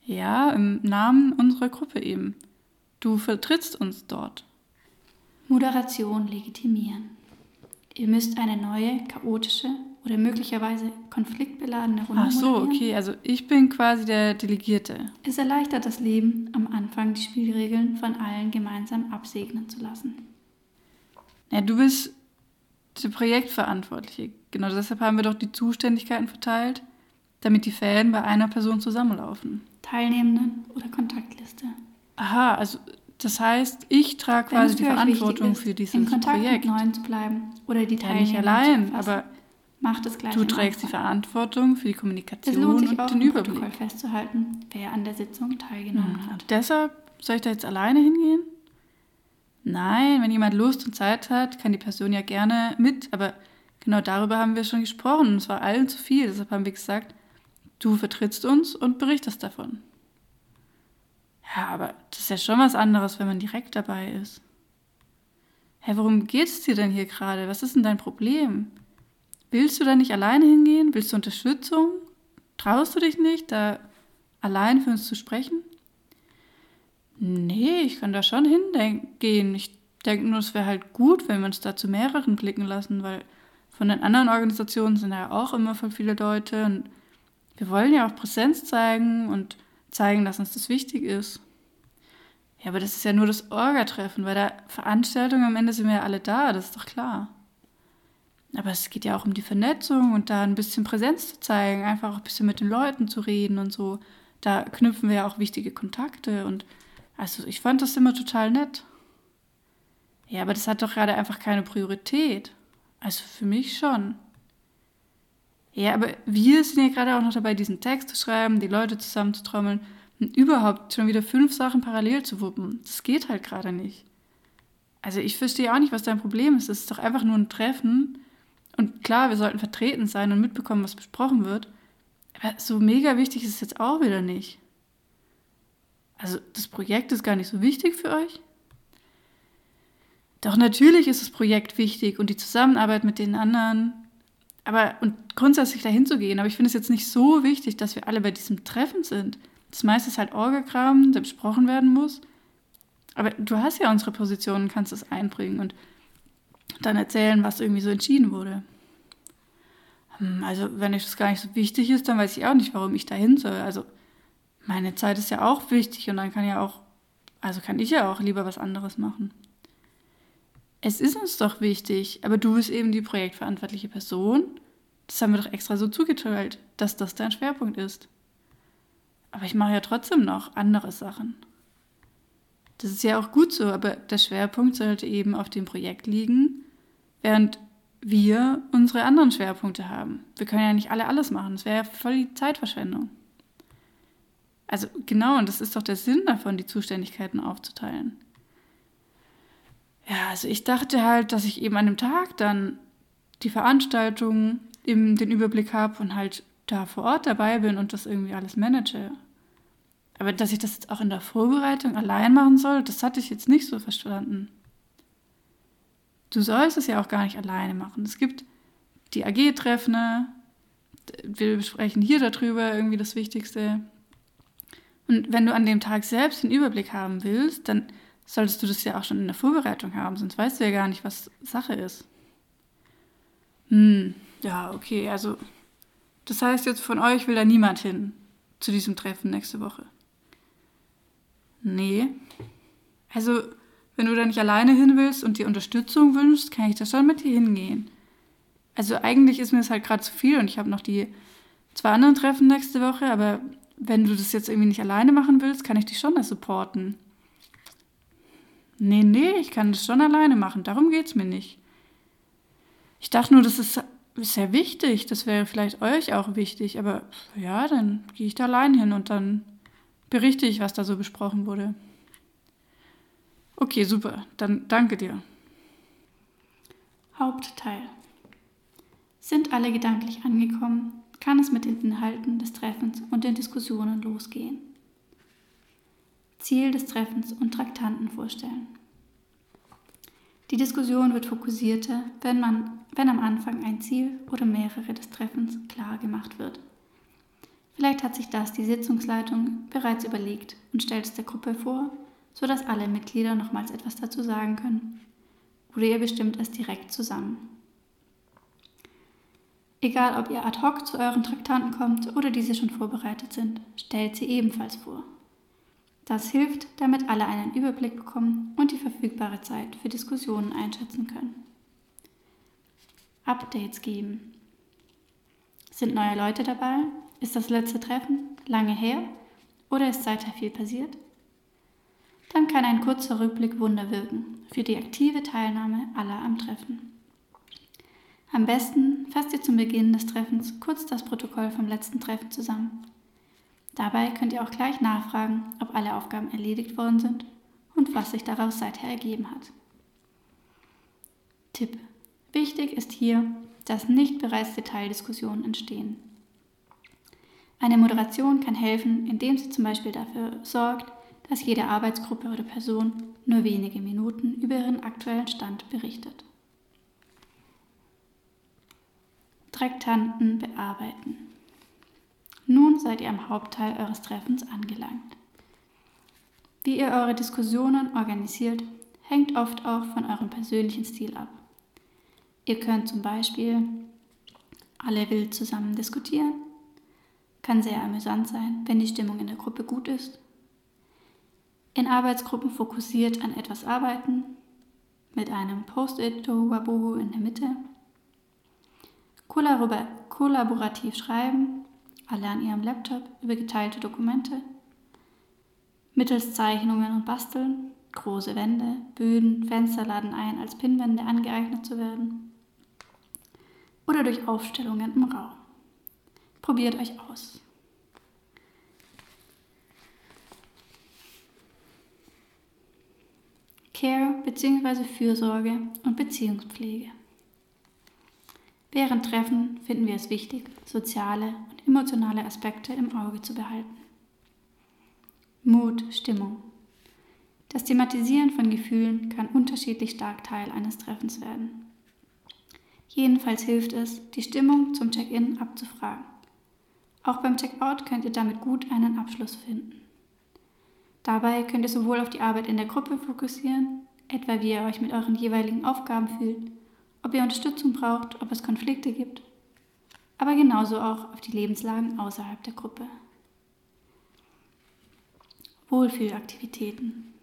Ja, im Namen unserer Gruppe eben. Du vertrittst uns dort. Moderation legitimieren. Ihr müsst eine neue, chaotische oder möglicherweise konfliktbeladene Runde Ach so, okay, also ich bin quasi der Delegierte. Es erleichtert das Leben, am Anfang die Spielregeln von allen gemeinsam absegnen zu lassen. Ja, du bist der Projektverantwortliche. Genau deshalb haben wir doch die Zuständigkeiten verteilt damit die Fäden bei einer Person zusammenlaufen. Teilnehmenden oder Kontaktliste. Aha, also das heißt, ich trage quasi die Verantwortung ist, für dieses in Kontakt Projekt. mit Neuen zu bleiben oder die ja, nicht allein, aber macht es gleich. Du trägst die Verantwortung für die Kommunikation es lohnt sich und auch den Überblick. Protokoll festzuhalten, wer an der Sitzung teilgenommen Mhm. hat. Deshalb soll ich da jetzt alleine hingehen? Nein, wenn jemand Lust und Zeit hat, kann die Person ja gerne mit, aber genau darüber haben wir schon gesprochen und es war allen zu viel. Deshalb haben wir gesagt, Du vertrittst uns und berichtest davon. Ja, aber das ist ja schon was anderes, wenn man direkt dabei ist. Hä, worum geht's dir denn hier gerade? Was ist denn dein Problem? Willst du da nicht alleine hingehen? Willst du Unterstützung? Traust du dich nicht, da allein für uns zu sprechen? Nee, ich kann da schon hingehen. Ich denke nur, es wäre halt gut, wenn wir uns da zu mehreren blicken lassen, weil von den anderen Organisationen sind ja auch immer voll viele Leute und wir wollen ja auch Präsenz zeigen und zeigen, dass uns das wichtig ist. Ja, aber das ist ja nur das Orga-Treffen, weil der Veranstaltung am Ende sind wir ja alle da, das ist doch klar. Aber es geht ja auch um die Vernetzung und da ein bisschen Präsenz zu zeigen, einfach auch ein bisschen mit den Leuten zu reden und so. Da knüpfen wir ja auch wichtige Kontakte und also ich fand das immer total nett. Ja, aber das hat doch gerade einfach keine Priorität. Also für mich schon. Ja, aber wir sind ja gerade auch noch dabei, diesen Text zu schreiben, die Leute zusammenzutrommeln und überhaupt schon wieder fünf Sachen parallel zu wuppen. Das geht halt gerade nicht. Also ich verstehe auch nicht, was dein Problem ist. Es ist doch einfach nur ein Treffen. Und klar, wir sollten vertreten sein und mitbekommen, was besprochen wird. Aber so mega wichtig ist es jetzt auch wieder nicht. Also das Projekt ist gar nicht so wichtig für euch? Doch natürlich ist das Projekt wichtig und die Zusammenarbeit mit den anderen. Aber und grundsätzlich dahin zu gehen. Aber ich finde es jetzt nicht so wichtig, dass wir alle bei diesem Treffen sind. Das meiste ist halt Orgakram, der besprochen werden muss. Aber du hast ja unsere Position und kannst es einbringen und dann erzählen, was irgendwie so entschieden wurde. Hm, also, wenn euch das gar nicht so wichtig ist, dann weiß ich auch nicht, warum ich dahin soll. Also, meine Zeit ist ja auch wichtig und dann kann ja auch, also kann ich ja auch lieber was anderes machen. Es ist uns doch wichtig, aber du bist eben die projektverantwortliche Person. Das haben wir doch extra so zugeteilt, dass das dein Schwerpunkt ist. Aber ich mache ja trotzdem noch andere Sachen. Das ist ja auch gut so, aber der Schwerpunkt sollte eben auf dem Projekt liegen, während wir unsere anderen Schwerpunkte haben. Wir können ja nicht alle alles machen. Das wäre ja voll die Zeitverschwendung. Also genau, und das ist doch der Sinn davon, die Zuständigkeiten aufzuteilen. Ja, also ich dachte halt, dass ich eben an dem Tag dann die Veranstaltung eben den Überblick habe und halt da vor Ort dabei bin und das irgendwie alles manage. Aber dass ich das jetzt auch in der Vorbereitung allein machen soll, das hatte ich jetzt nicht so verstanden. Du sollst es ja auch gar nicht alleine machen. Es gibt die AG-Treffen, wir besprechen hier darüber irgendwie das Wichtigste. Und wenn du an dem Tag selbst den Überblick haben willst, dann solltest du das ja auch schon in der Vorbereitung haben, sonst weißt du ja gar nicht, was Sache ist. Hm, ja, okay, also das heißt jetzt von euch will da niemand hin zu diesem Treffen nächste Woche. Nee. Also, wenn du da nicht alleine hin willst und dir Unterstützung wünschst, kann ich da schon mit dir hingehen. Also eigentlich ist mir das halt gerade zu viel und ich habe noch die zwei anderen Treffen nächste Woche, aber wenn du das jetzt irgendwie nicht alleine machen willst, kann ich dich schon da supporten. Nee, nee, ich kann das schon alleine machen, darum geht's mir nicht. Ich dachte nur, das ist sehr wichtig, das wäre vielleicht euch auch wichtig, aber ja, dann gehe ich da allein hin und dann berichte ich, was da so besprochen wurde. Okay, super, dann danke dir. Hauptteil. Sind alle gedanklich angekommen, kann es mit den Inhalten des Treffens und den Diskussionen losgehen. Ziel des Treffens und Traktanten vorstellen. Die Diskussion wird fokussierter, wenn, man, wenn am Anfang ein Ziel oder mehrere des Treffens klar gemacht wird. Vielleicht hat sich das die Sitzungsleitung bereits überlegt und stellt es der Gruppe vor, sodass alle Mitglieder nochmals etwas dazu sagen können. Oder ihr bestimmt es direkt zusammen. Egal, ob ihr ad hoc zu euren Traktanten kommt oder diese schon vorbereitet sind, stellt sie ebenfalls vor. Das hilft, damit alle einen Überblick bekommen und die verfügbare Zeit für Diskussionen einschätzen können. Updates geben. Sind neue Leute dabei? Ist das letzte Treffen lange her oder ist seither viel passiert? Dann kann ein kurzer Rückblick Wunder wirken für die aktive Teilnahme aller am Treffen. Am besten fasst ihr zum Beginn des Treffens kurz das Protokoll vom letzten Treffen zusammen. Dabei könnt ihr auch gleich nachfragen, ob alle Aufgaben erledigt worden sind und was sich daraus seither ergeben hat. Tipp. Wichtig ist hier, dass nicht bereits Detaildiskussionen entstehen. Eine Moderation kann helfen, indem sie zum Beispiel dafür sorgt, dass jede Arbeitsgruppe oder Person nur wenige Minuten über ihren aktuellen Stand berichtet. Traktanten bearbeiten. Nun seid ihr am Hauptteil eures Treffens angelangt. Wie ihr eure Diskussionen organisiert, hängt oft auch von eurem persönlichen Stil ab. Ihr könnt zum Beispiel alle wild zusammen diskutieren, kann sehr amüsant sein, wenn die Stimmung in der Gruppe gut ist. In Arbeitsgruppen fokussiert an etwas arbeiten, mit einem Post-it Tohuwabohu in der Mitte. Kollaborativ schreiben, alle an ihrem Laptop über geteilte Dokumente. Mittels Zeichnungen und Basteln, große Wände, Böden, Fenster laden ein, als Pinnwände angeeignet zu werden. Oder durch Aufstellungen im Raum. Probiert euch aus. Care bzw. Fürsorge und Beziehungspflege. Während Treffen finden wir es wichtig, soziale und emotionale Aspekte im Auge zu behalten. Mut, Stimmung. Das Thematisieren von Gefühlen kann unterschiedlich stark Teil eines Treffens werden. Jedenfalls hilft es, die Stimmung zum Check-in abzufragen. Auch beim Check-out könnt ihr damit gut einen Abschluss finden. Dabei könnt ihr sowohl auf die Arbeit in der Gruppe fokussieren, etwa wie ihr euch mit euren jeweiligen Aufgaben fühlt, ob ihr Unterstützung braucht, ob es Konflikte gibt, aber genauso auch auf die Lebenslagen außerhalb der Gruppe. Wohlfühlaktivitäten.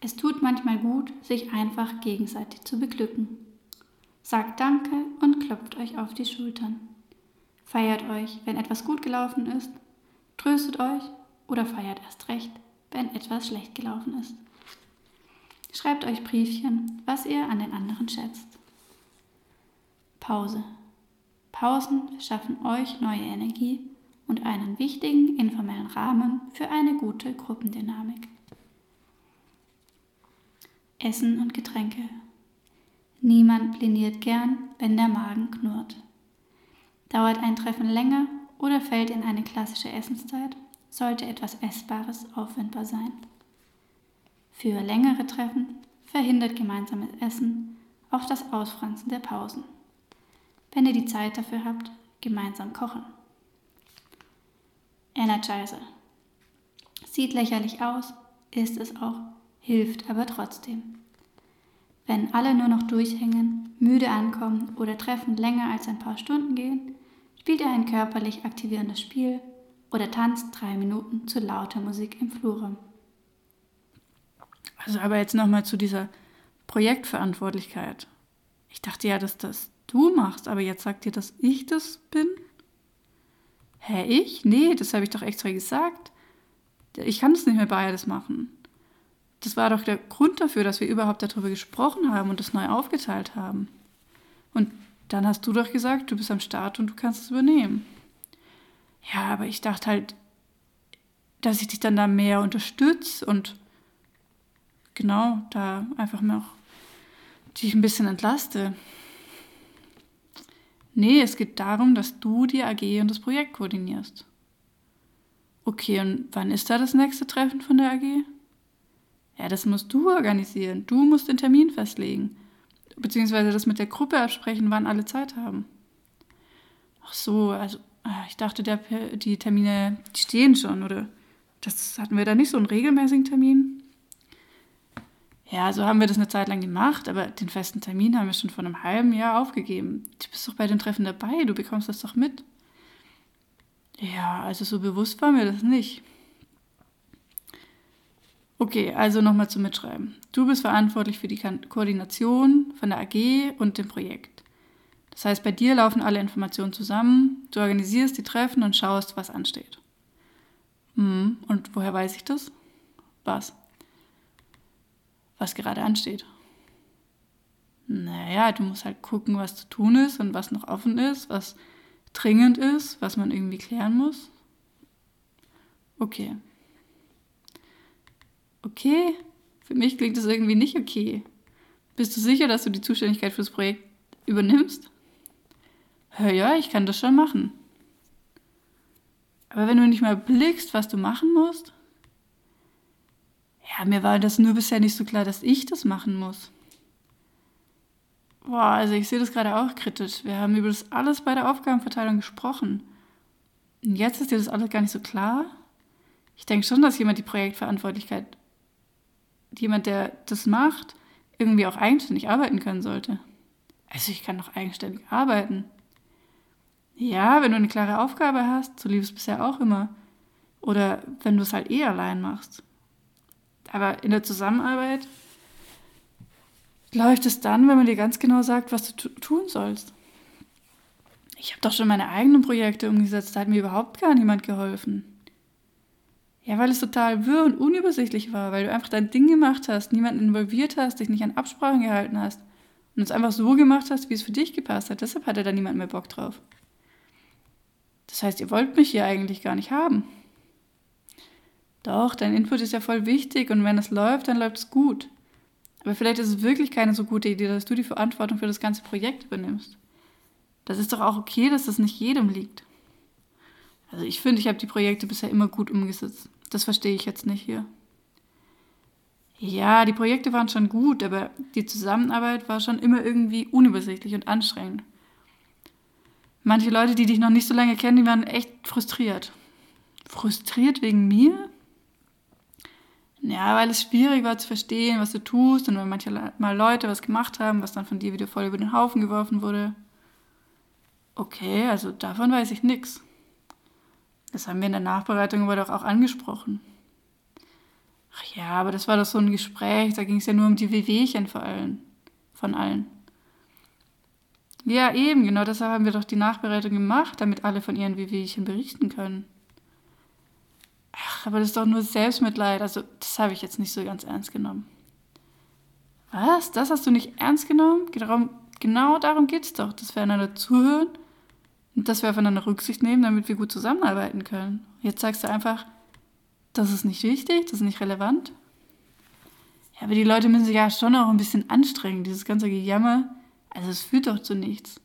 Es tut manchmal gut, sich einfach gegenseitig zu beglücken. Sagt Danke und klopft euch auf die Schultern. Feiert euch, wenn etwas gut gelaufen ist, tröstet euch oder feiert erst recht, wenn etwas schlecht gelaufen ist. Schreibt euch Briefchen, was ihr an den anderen schätzt. Pause. Pausen schaffen euch neue Energie und einen wichtigen informellen Rahmen für eine gute Gruppendynamik. Essen und Getränke. Niemand pliniert gern, wenn der Magen knurrt. Dauert ein Treffen länger oder fällt in eine klassische Essenszeit, sollte etwas Essbares aufwendbar sein. Für längere Treffen verhindert gemeinsames Essen auch das Ausfranzen der Pausen. Wenn ihr die Zeit dafür habt, gemeinsam kochen. Energizer. Sieht lächerlich aus, ist es auch, hilft aber trotzdem. Wenn alle nur noch durchhängen, müde ankommen oder Treffen länger als ein paar Stunden gehen, spielt ihr ein körperlich aktivierendes Spiel oder tanzt drei Minuten zu lauter Musik im Flurraum. Also aber jetzt nochmal zu dieser Projektverantwortlichkeit. Ich dachte ja, dass das du machst, aber jetzt sagt ihr, dass ich das bin? Hä, ich? Nee, das habe ich doch extra gesagt. Ich kann das nicht mehr beides machen. Das war doch der Grund dafür, dass wir überhaupt darüber gesprochen haben und das neu aufgeteilt haben. Und dann hast du doch gesagt, du bist am Start und du kannst es übernehmen. Ja, aber ich dachte halt, dass ich dich dann da mehr unterstütze und genau da einfach noch dich ein bisschen entlaste. Nee, es geht darum, dass du die AG und das Projekt koordinierst. Okay, und wann ist da das nächste Treffen von der AG? Ja, das musst du organisieren. Du musst den Termin festlegen. Beziehungsweise das mit der Gruppe absprechen, wann alle Zeit haben. Ach so, also ah, ich dachte, der, die Termine die stehen schon, oder? Das hatten wir da nicht so einen regelmäßigen Termin? Ja, so haben wir das eine Zeit lang gemacht, aber den festen Termin haben wir schon vor einem halben Jahr aufgegeben. Du bist doch bei den Treffen dabei, du bekommst das doch mit. Ja, also so bewusst war mir das nicht. Okay, also nochmal zum Mitschreiben. Du bist verantwortlich für die Koordination von der AG und dem Projekt. Das heißt, bei dir laufen alle Informationen zusammen, du organisierst die Treffen und schaust, was ansteht. Hm, und woher weiß ich das? Was? Was gerade ansteht. Naja, du musst halt gucken, was zu tun ist und was noch offen ist, was dringend ist, was man irgendwie klären muss. Okay. Okay? Für mich klingt das irgendwie nicht okay. Bist du sicher, dass du die Zuständigkeit fürs Projekt übernimmst? Hör ja, ich kann das schon machen. Aber wenn du nicht mal blickst, was du machen musst, ja, mir war das nur bisher nicht so klar, dass ich das machen muss. Boah, also ich sehe das gerade auch kritisch. Wir haben über das alles bei der Aufgabenverteilung gesprochen. Und jetzt ist dir das alles gar nicht so klar? Ich denke schon, dass jemand die Projektverantwortlichkeit, jemand, der das macht, irgendwie auch eigenständig arbeiten können sollte. Also ich kann doch eigenständig arbeiten. Ja, wenn du eine klare Aufgabe hast, so lief es bisher auch immer. Oder wenn du es halt eh allein machst. Aber in der Zusammenarbeit läuft es dann, wenn man dir ganz genau sagt, was du tun sollst. Ich habe doch schon meine eigenen Projekte umgesetzt, da hat mir überhaupt gar niemand geholfen. Ja, weil es total wirr und unübersichtlich war, weil du einfach dein Ding gemacht hast, niemanden involviert hast, dich nicht an Absprachen gehalten hast und es einfach so gemacht hast, wie es für dich gepasst hat. Deshalb hatte da niemand mehr Bock drauf. Das heißt, ihr wollt mich hier eigentlich gar nicht haben. Doch, dein Input ist ja voll wichtig und wenn es läuft, dann läuft es gut. Aber vielleicht ist es wirklich keine so gute Idee, dass du die Verantwortung für das ganze Projekt übernimmst. Das ist doch auch okay, dass das nicht jedem liegt. Also ich finde, ich habe die Projekte bisher immer gut umgesetzt. Das verstehe ich jetzt nicht hier. Ja, die Projekte waren schon gut, aber die Zusammenarbeit war schon immer irgendwie unübersichtlich und anstrengend. Manche Leute, die dich noch nicht so lange kennen, die waren echt frustriert. Frustriert wegen mir? Ja, weil es schwierig war zu verstehen, was du tust und wenn manche mal Leute was gemacht haben, was dann von dir wieder voll über den Haufen geworfen wurde. Okay, also davon weiß ich nichts. Das haben wir in der Nachbereitung aber doch auch angesprochen. Ach ja, aber das war doch so ein Gespräch, da ging es ja nur um die Wehwehchen vor allen, von allen. Ja, eben, genau deshalb haben wir doch die Nachbereitung gemacht, damit alle von ihren Wehwehchen berichten können. Ach, aber das ist doch nur Selbstmitleid, also das habe ich jetzt nicht so ganz ernst genommen. Was? Das hast du nicht ernst genommen? Genau darum geht es doch, dass wir einander zuhören und dass wir aufeinander Rücksicht nehmen, damit wir gut zusammenarbeiten können. Jetzt sagst du einfach, das ist nicht wichtig, das ist nicht relevant. Ja, aber die Leute müssen sich ja schon auch ein bisschen anstrengen, dieses ganze Gejammer. Also es führt doch zu nichts.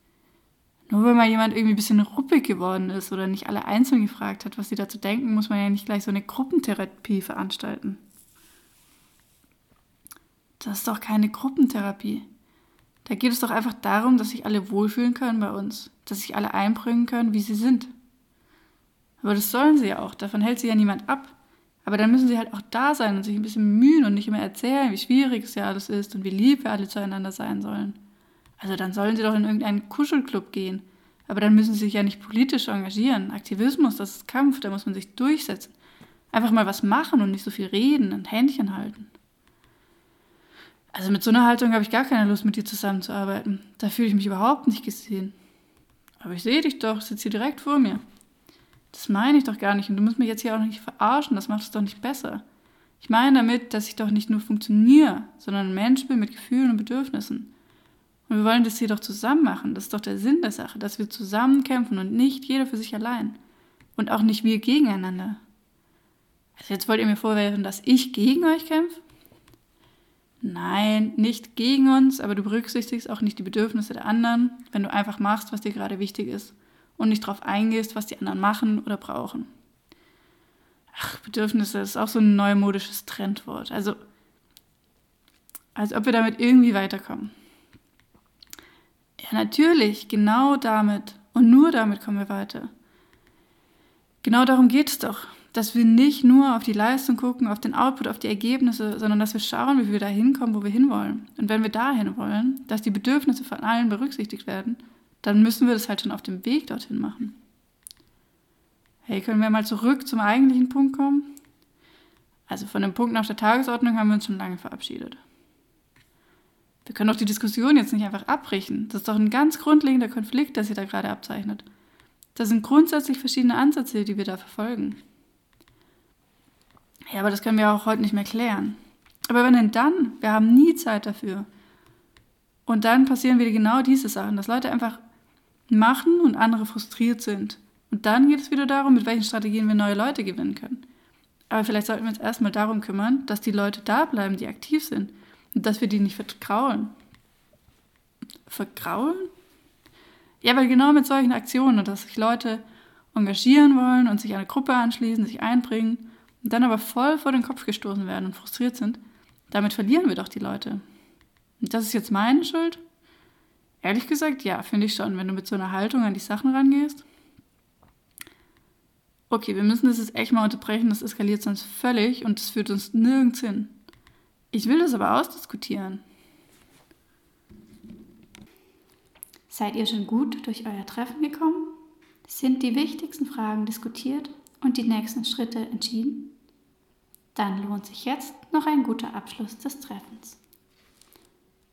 Nur weil mal jemand irgendwie ein bisschen ruppig geworden ist oder nicht alle einzeln gefragt hat, was sie dazu denken, muss man ja nicht gleich so eine Gruppentherapie veranstalten. Das ist doch keine Gruppentherapie. Da geht es doch einfach darum, dass sich alle wohlfühlen können bei uns, dass sich alle einbringen können, wie sie sind. Aber das sollen sie ja auch, davon hält sich ja niemand ab. Aber dann müssen sie halt auch da sein und sich ein bisschen bemühen und nicht immer erzählen, wie schwierig es ja alles ist und wie lieb wir alle zueinander sein sollen. Also dann sollen sie doch in irgendeinen Kuschelclub gehen. Aber dann müssen sie sich ja nicht politisch engagieren. Aktivismus, das ist Kampf, da muss man sich durchsetzen. Einfach mal was machen und nicht so viel reden und Händchen halten. Also mit so einer Haltung habe ich gar keine Lust, mit dir zusammenzuarbeiten. Da fühle ich mich überhaupt nicht gesehen. Aber ich sehe dich doch, sitze hier direkt vor mir. Das meine ich doch gar nicht und du musst mich jetzt hier auch nicht verarschen, das macht es doch nicht besser. Ich meine damit, dass ich doch nicht nur funktioniere, sondern ein Mensch bin mit Gefühlen und Bedürfnissen. Und wir wollen das hier doch zusammen machen. Das ist doch der Sinn der Sache, dass wir zusammen kämpfen und nicht jeder für sich allein. Und auch nicht wir gegeneinander. Also jetzt wollt ihr mir vorwerfen, dass ich gegen euch kämpfe? Nein, nicht gegen uns, aber du berücksichtigst auch nicht die Bedürfnisse der anderen, wenn du einfach machst, was dir gerade wichtig ist und nicht darauf eingehst, was die anderen machen oder brauchen. Ach, Bedürfnisse ist auch so ein neumodisches Trendwort. Also, als ob wir damit irgendwie weiterkommen. Ja, natürlich, genau damit und nur damit kommen wir weiter. Genau darum geht es doch dass wir nicht nur auf die Leistung gucken, auf den Output, auf die Ergebnisse, sondern dass wir schauen, wie wir da hinkommen, wo wir hinwollen. Und wenn wir dahin wollen, dass die Bedürfnisse von allen berücksichtigt werden, dann müssen wir das halt schon auf dem Weg dorthin machen. Hey, können wir mal zurück zum eigentlichen Punkt kommen? Also von dem Punkt nach der Tagesordnung haben wir uns schon lange verabschiedet. Wir können doch die Diskussion jetzt nicht einfach abbrechen. Das ist doch ein ganz grundlegender Konflikt, der sich da gerade abzeichnet. Das sind grundsätzlich verschiedene Ansätze, die wir da verfolgen. Ja, aber das können wir auch heute nicht mehr klären. Aber wenn denn dann? Wir haben nie Zeit dafür. Und dann passieren wieder genau diese Sachen, dass Leute einfach machen und andere frustriert sind. Und dann geht es wieder darum, mit welchen Strategien wir neue Leute gewinnen können. Aber vielleicht sollten wir uns erstmal darum kümmern, dass die Leute da bleiben, die aktiv sind. Und dass wir die nicht vergraulen. Vergraulen? Ja, weil genau mit solchen Aktionen, dass sich Leute engagieren wollen und sich einer Gruppe anschließen, sich einbringen und dann aber voll vor den Kopf gestoßen werden und frustriert sind, damit verlieren wir doch die Leute. Und das ist jetzt meine Schuld? Ehrlich gesagt, ja, finde ich schon, wenn du mit so einer Haltung an die Sachen rangehst. Okay, wir müssen das jetzt echt mal unterbrechen, das eskaliert sonst völlig und das führt uns nirgends hin. Ich will das aber ausdiskutieren. Seid ihr schon gut durch euer Treffen gekommen? Sind die wichtigsten Fragen diskutiert und die nächsten Schritte entschieden? Dann lohnt sich jetzt noch ein guter Abschluss des Treffens.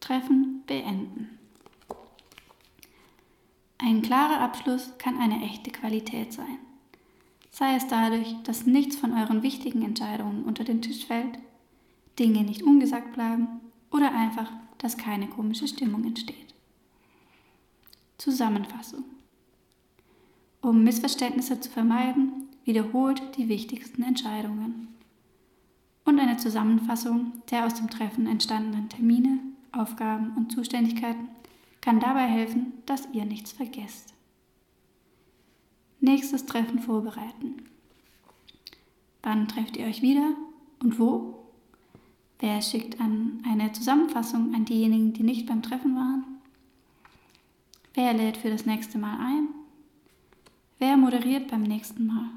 Treffen beenden. Ein klarer Abschluss kann eine echte Qualität sein. Sei es dadurch, dass nichts von euren wichtigen Entscheidungen unter den Tisch fällt, Dinge nicht ungesagt bleiben oder einfach, dass keine komische Stimmung entsteht. Zusammenfassung. Um Missverständnisse zu vermeiden, wiederholt die wichtigsten Entscheidungen. Und eine Zusammenfassung der aus dem Treffen entstandenen Termine, Aufgaben und Zuständigkeiten kann dabei helfen, dass ihr nichts vergesst. Nächstes Treffen vorbereiten. Wann trefft ihr euch wieder und wo? Wer schickt an eine Zusammenfassung an diejenigen, die nicht beim Treffen waren? Wer lädt für das nächste Mal ein? Wer moderiert beim nächsten Mal?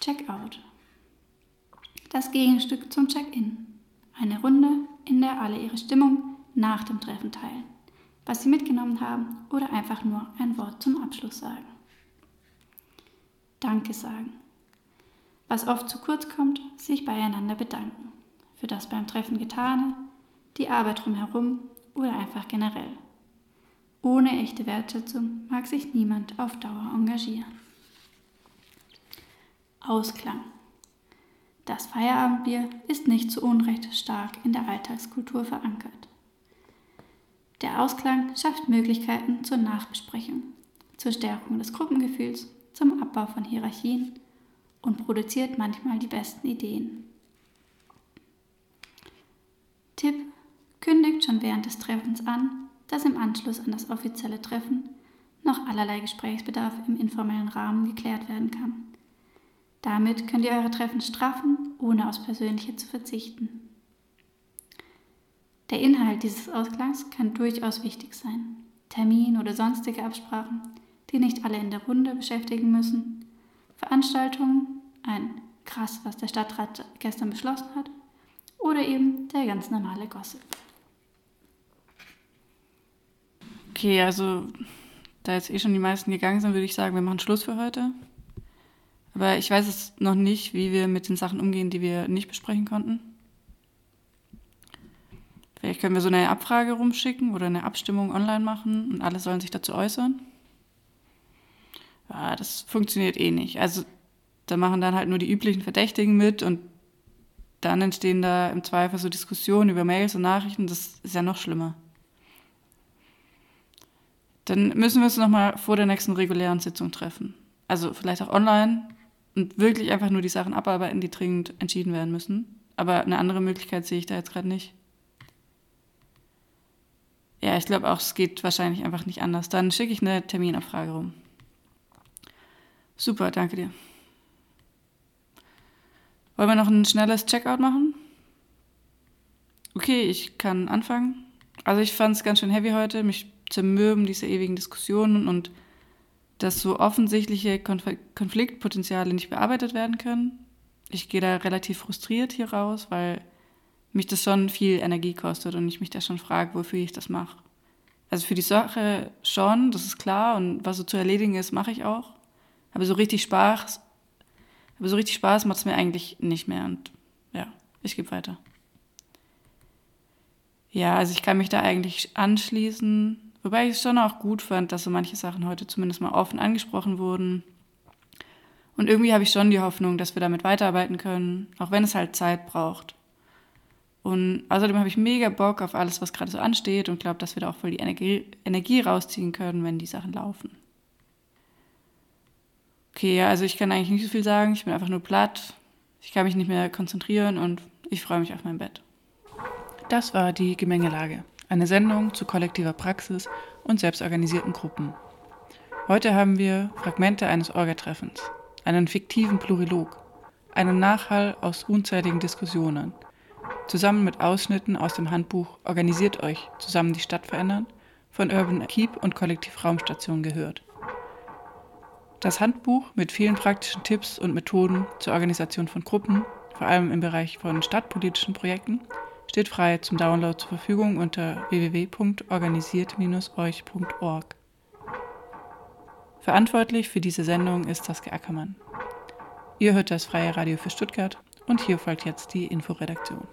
Checkout. Das Gegenstück zum Check-in. Eine Runde, in der alle ihre Stimmung nach dem Treffen teilen, was sie mitgenommen haben oder einfach nur ein Wort zum Abschluss sagen. Danke sagen. Was oft zu kurz kommt, sich beieinander bedanken. Für das beim Treffen Getane, die Arbeit drumherum oder einfach generell. Ohne echte Wertschätzung mag sich niemand auf Dauer engagieren. Ausklang. Das Feierabendbier ist nicht zu Unrecht stark in der Alltagskultur verankert. Der Ausklang schafft Möglichkeiten zur Nachbesprechung, zur Stärkung des Gruppengefühls, zum Abbau von Hierarchien und produziert manchmal die besten Ideen. Tipp: Kündigt schon während des Treffens an, dass im Anschluss an das offizielle Treffen noch allerlei Gesprächsbedarf im informellen Rahmen geklärt werden kann. Damit könnt ihr eure Treffen straffen, ohne aufs Persönliche zu verzichten. Der Inhalt dieses Ausklangs kann durchaus wichtig sein. Termin oder sonstige Absprachen, die nicht alle in der Runde beschäftigen müssen. Veranstaltungen, ein krass, was der Stadtrat gestern beschlossen hat. Oder eben der ganz normale Gossip. Okay, also da jetzt eh schon die meisten gegangen sind, würde ich sagen, wir machen Schluss für heute. Aber ich weiß es noch nicht, wie wir mit den Sachen umgehen, die wir nicht besprechen konnten. Vielleicht können wir so eine Abfrage rumschicken oder eine Abstimmung online machen und alle sollen sich dazu äußern. Ja, das funktioniert eh nicht. Also da machen dann halt nur die üblichen Verdächtigen mit und dann entstehen da im Zweifel so Diskussionen über Mails und Nachrichten. Das ist ja noch schlimmer. Dann müssen wir uns nochmal vor der nächsten regulären Sitzung treffen. Also vielleicht auch online und wirklich einfach nur die Sachen abarbeiten, die dringend entschieden werden müssen. Aber eine andere Möglichkeit sehe ich da jetzt gerade nicht. Ja, ich glaube auch, es geht wahrscheinlich einfach nicht anders. Dann schicke ich eine Terminabfrage rum. Super, danke dir. Wollen wir noch ein schnelles Checkout machen? Okay, ich kann anfangen. Also ich fand es ganz schön heavy heute. Mich zermürben diese ewigen Diskussionen und dass so offensichtliche Konf Konfliktpotenziale nicht bearbeitet werden können. Ich gehe da relativ frustriert hier raus, weil mich das schon viel Energie kostet und ich mich da schon frage, wofür ich das mache. Also für die Sache schon, das ist klar und was so zu erledigen ist, mache ich auch. Aber so richtig Spaß, aber so richtig Spaß macht es mir eigentlich nicht mehr und ja, ich gebe weiter. Ja, also ich kann mich da eigentlich anschließen. Wobei ich es schon auch gut fand, dass so manche Sachen heute zumindest mal offen angesprochen wurden. Und irgendwie habe ich schon die Hoffnung, dass wir damit weiterarbeiten können, auch wenn es halt Zeit braucht. Und außerdem habe ich mega Bock auf alles, was gerade so ansteht und glaube, dass wir da auch voll die Energie, Energie rausziehen können, wenn die Sachen laufen. Okay, ja, also ich kann eigentlich nicht so viel sagen. Ich bin einfach nur platt. Ich kann mich nicht mehr konzentrieren und ich freue mich auf mein Bett. Das war die Gemengelage. Eine Sendung zu kollektiver Praxis und selbstorganisierten Gruppen. Heute haben wir Fragmente eines Orgatreffens, einen fiktiven Plurilog, einen Nachhall aus unzähligen Diskussionen, zusammen mit Ausschnitten aus dem Handbuch Organisiert euch, zusammen die Stadt verändern, von Urban Keep und Kollektiv Raumstation gehört. Das Handbuch mit vielen praktischen Tipps und Methoden zur Organisation von Gruppen, vor allem im Bereich von stadtpolitischen Projekten, steht frei zum Download zur Verfügung unter www.organisiert-euch.org. Verantwortlich für diese Sendung ist Saskia Ackermann. Ihr hört das Freie Radio für Stuttgart und hier folgt jetzt die Inforedaktion.